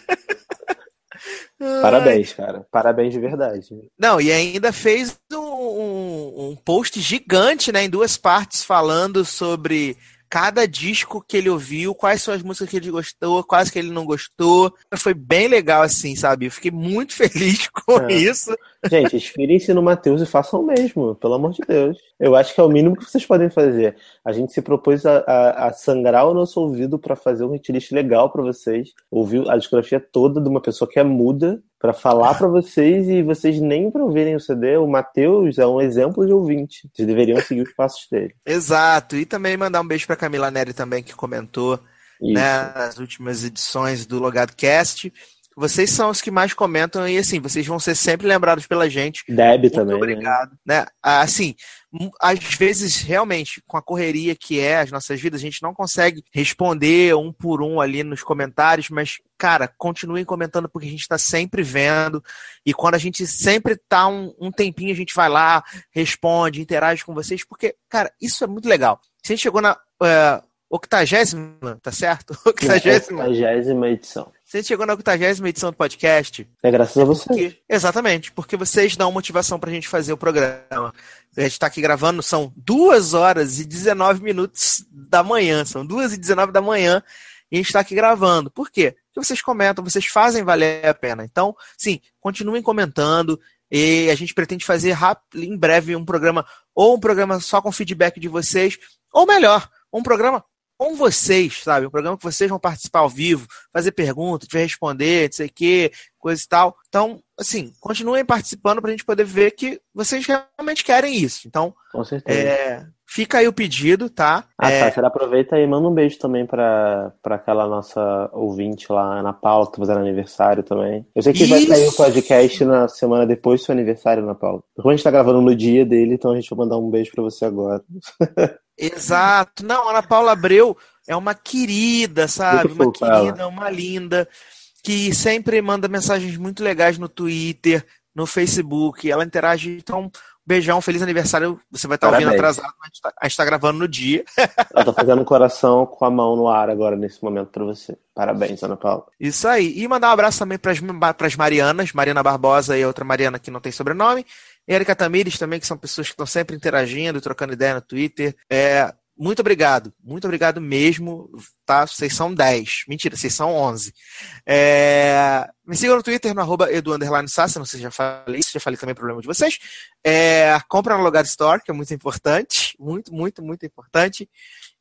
Parabéns, cara. Parabéns de verdade. Não, e ainda fez um, um- um post gigante, né, em duas partes, falando sobre cada disco que ele ouviu, quais são as músicas que ele gostou, quais que ele não gostou. Foi bem legal, assim, sabe? Eu fiquei muito feliz com É. isso. Gente, inspirem-se no Matheus e façam o mesmo, pelo amor de Deus. Eu acho que é o mínimo que vocês podem fazer. A gente se propôs a, a- a sangrar o nosso ouvido pra fazer um hitlist legal pra vocês. Ouvir a discografia toda de uma pessoa que é muda pra falar pra vocês e vocês nem pra ouvirem o CD. O Matheus é um exemplo de ouvinte. Vocês deveriam seguir os passos dele. Exato. E também mandar um beijo pra Camila Neri também, que comentou Isso. né, nas últimas edições do Logado Cast. Vocês são os que mais comentam e assim, vocês vão ser sempre lembrados pela gente. Deb Muito também. né? obrigado. Né? Ah, Assim, às vezes, realmente, com a correria que é as nossas vidas, a gente não consegue responder um por um ali nos comentários, mas, cara, continuem comentando porque a gente está sempre vendo. E quando a gente sempre tá um, um tempinho, a gente vai lá, responde, interage com vocês, porque, cara, isso é muito legal. Se a gente chegou na é, octagésima, tá certo? Octagésima. Octagésima edição. Gente chegou na octagésima edição do podcast, É graças a você. porque- exatamente, porque vocês dão motivação pra gente fazer o programa. A gente tá aqui gravando, são 2 horas e 19 minutos da manhã, são 2 e 19 da manhã, e a gente tá aqui gravando. Por quê? Porque vocês comentam, vocês fazem valer a pena. Então, sim, continuem comentando, e a gente pretende fazer rap- em breve um programa, ou um programa só com feedback de vocês, ou melhor, um programa com vocês, sabe? Um programa que vocês vão participar ao vivo, fazer perguntas, te responder, não sei o quê, coisa e tal. Então, assim, continuem participando pra gente poder ver que vocês realmente querem isso. Então, Com certeza. é, fica aí o pedido, tá? Ah, É, Sácer, aproveita e manda um beijo também pra, pra aquela nossa ouvinte lá, Ana Paula, que tá fazendo aniversário também. Eu sei que vai Isso! sair o podcast na semana depois do seu aniversário, Ana Paula. Como a gente tá gravando no dia dele, então a gente vai mandar um beijo pra você agora. Exato. Não, Ana Paula Abreu é uma querida, sabe? Uma fofa ela. querida, uma linda, que sempre manda mensagens muito legais no Twitter, no Facebook. Ela interage. Então, beijão, feliz aniversário. Você vai estar ouvindo Parabéns. atrasado, mas a gente tá- a gente tá gravando no dia. Ela tá fazendo um coração com a mão no ar agora, nesse momento, pra você. Parabéns, Ana Paula. Isso aí. E mandar um abraço também para as Marianas, Mariana Barbosa e outra Mariana que não tem sobrenome. Erika Tamires também, que são pessoas que estão sempre interagindo, trocando ideia no Twitter. É, muito obrigado. Muito obrigado mesmo. Tá? Vocês são 10. Mentira, vocês são 11. É, me sigam no Twitter, no arroba edu não sei se já falei isso, já falei também o problema de vocês. É, compra no Logar Store, que é muito importante. Muito, muito, muito importante.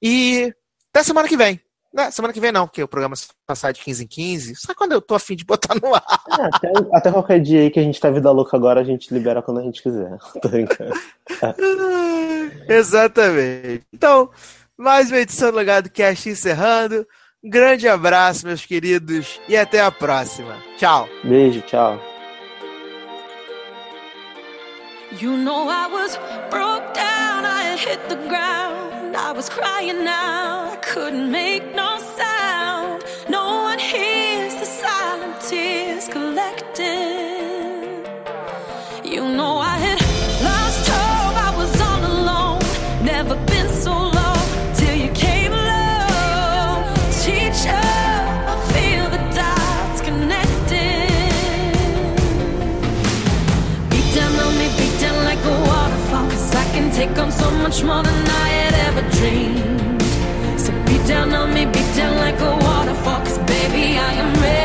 E até semana que vem. Né? Semana que vem não, porque o programa vai sair de 15 em 15. Só quando eu tô afim de botar no ar. É, até, até qualquer dia aí que a gente tá vida louca agora, a gente libera quando a gente quiser. Tô brincando. Exatamente. Então, mais uma edição do Legado Cast encerrando. Um grande abraço, meus queridos, e até a próxima. Tchau. Beijo, tchau. You know I was broke down, hit the ground. I was crying out, I couldn't make no sound. No one hears the silent tears collecting. Much more than I had ever dreamed. So beat down on me, beat down like a waterfall. Cause baby, I am ready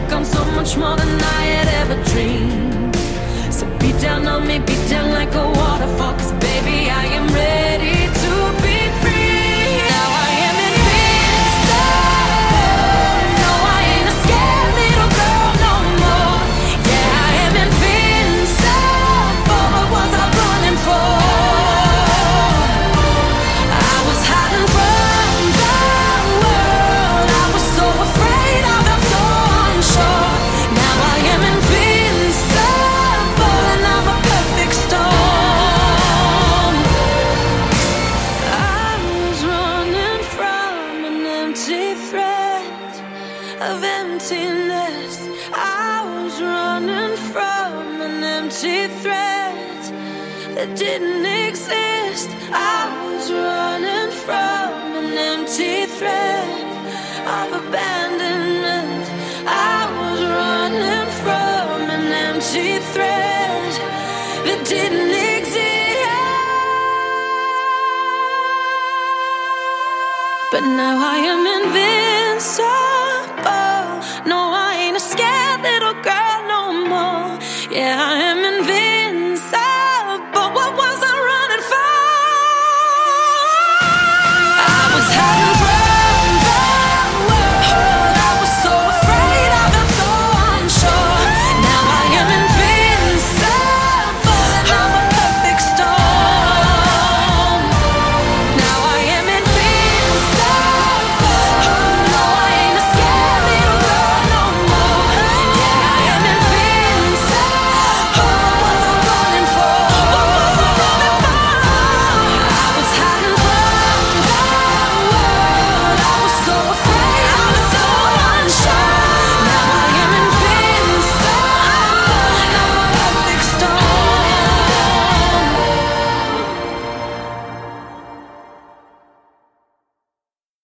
take on so much more than I had ever dreamed. So beat down on me, beat down like a waterfall. Cause baby, I am ready didn't exist. I was running from an empty thread of abandonment. I was running from an empty thread that didn't exist. But now I am invincible.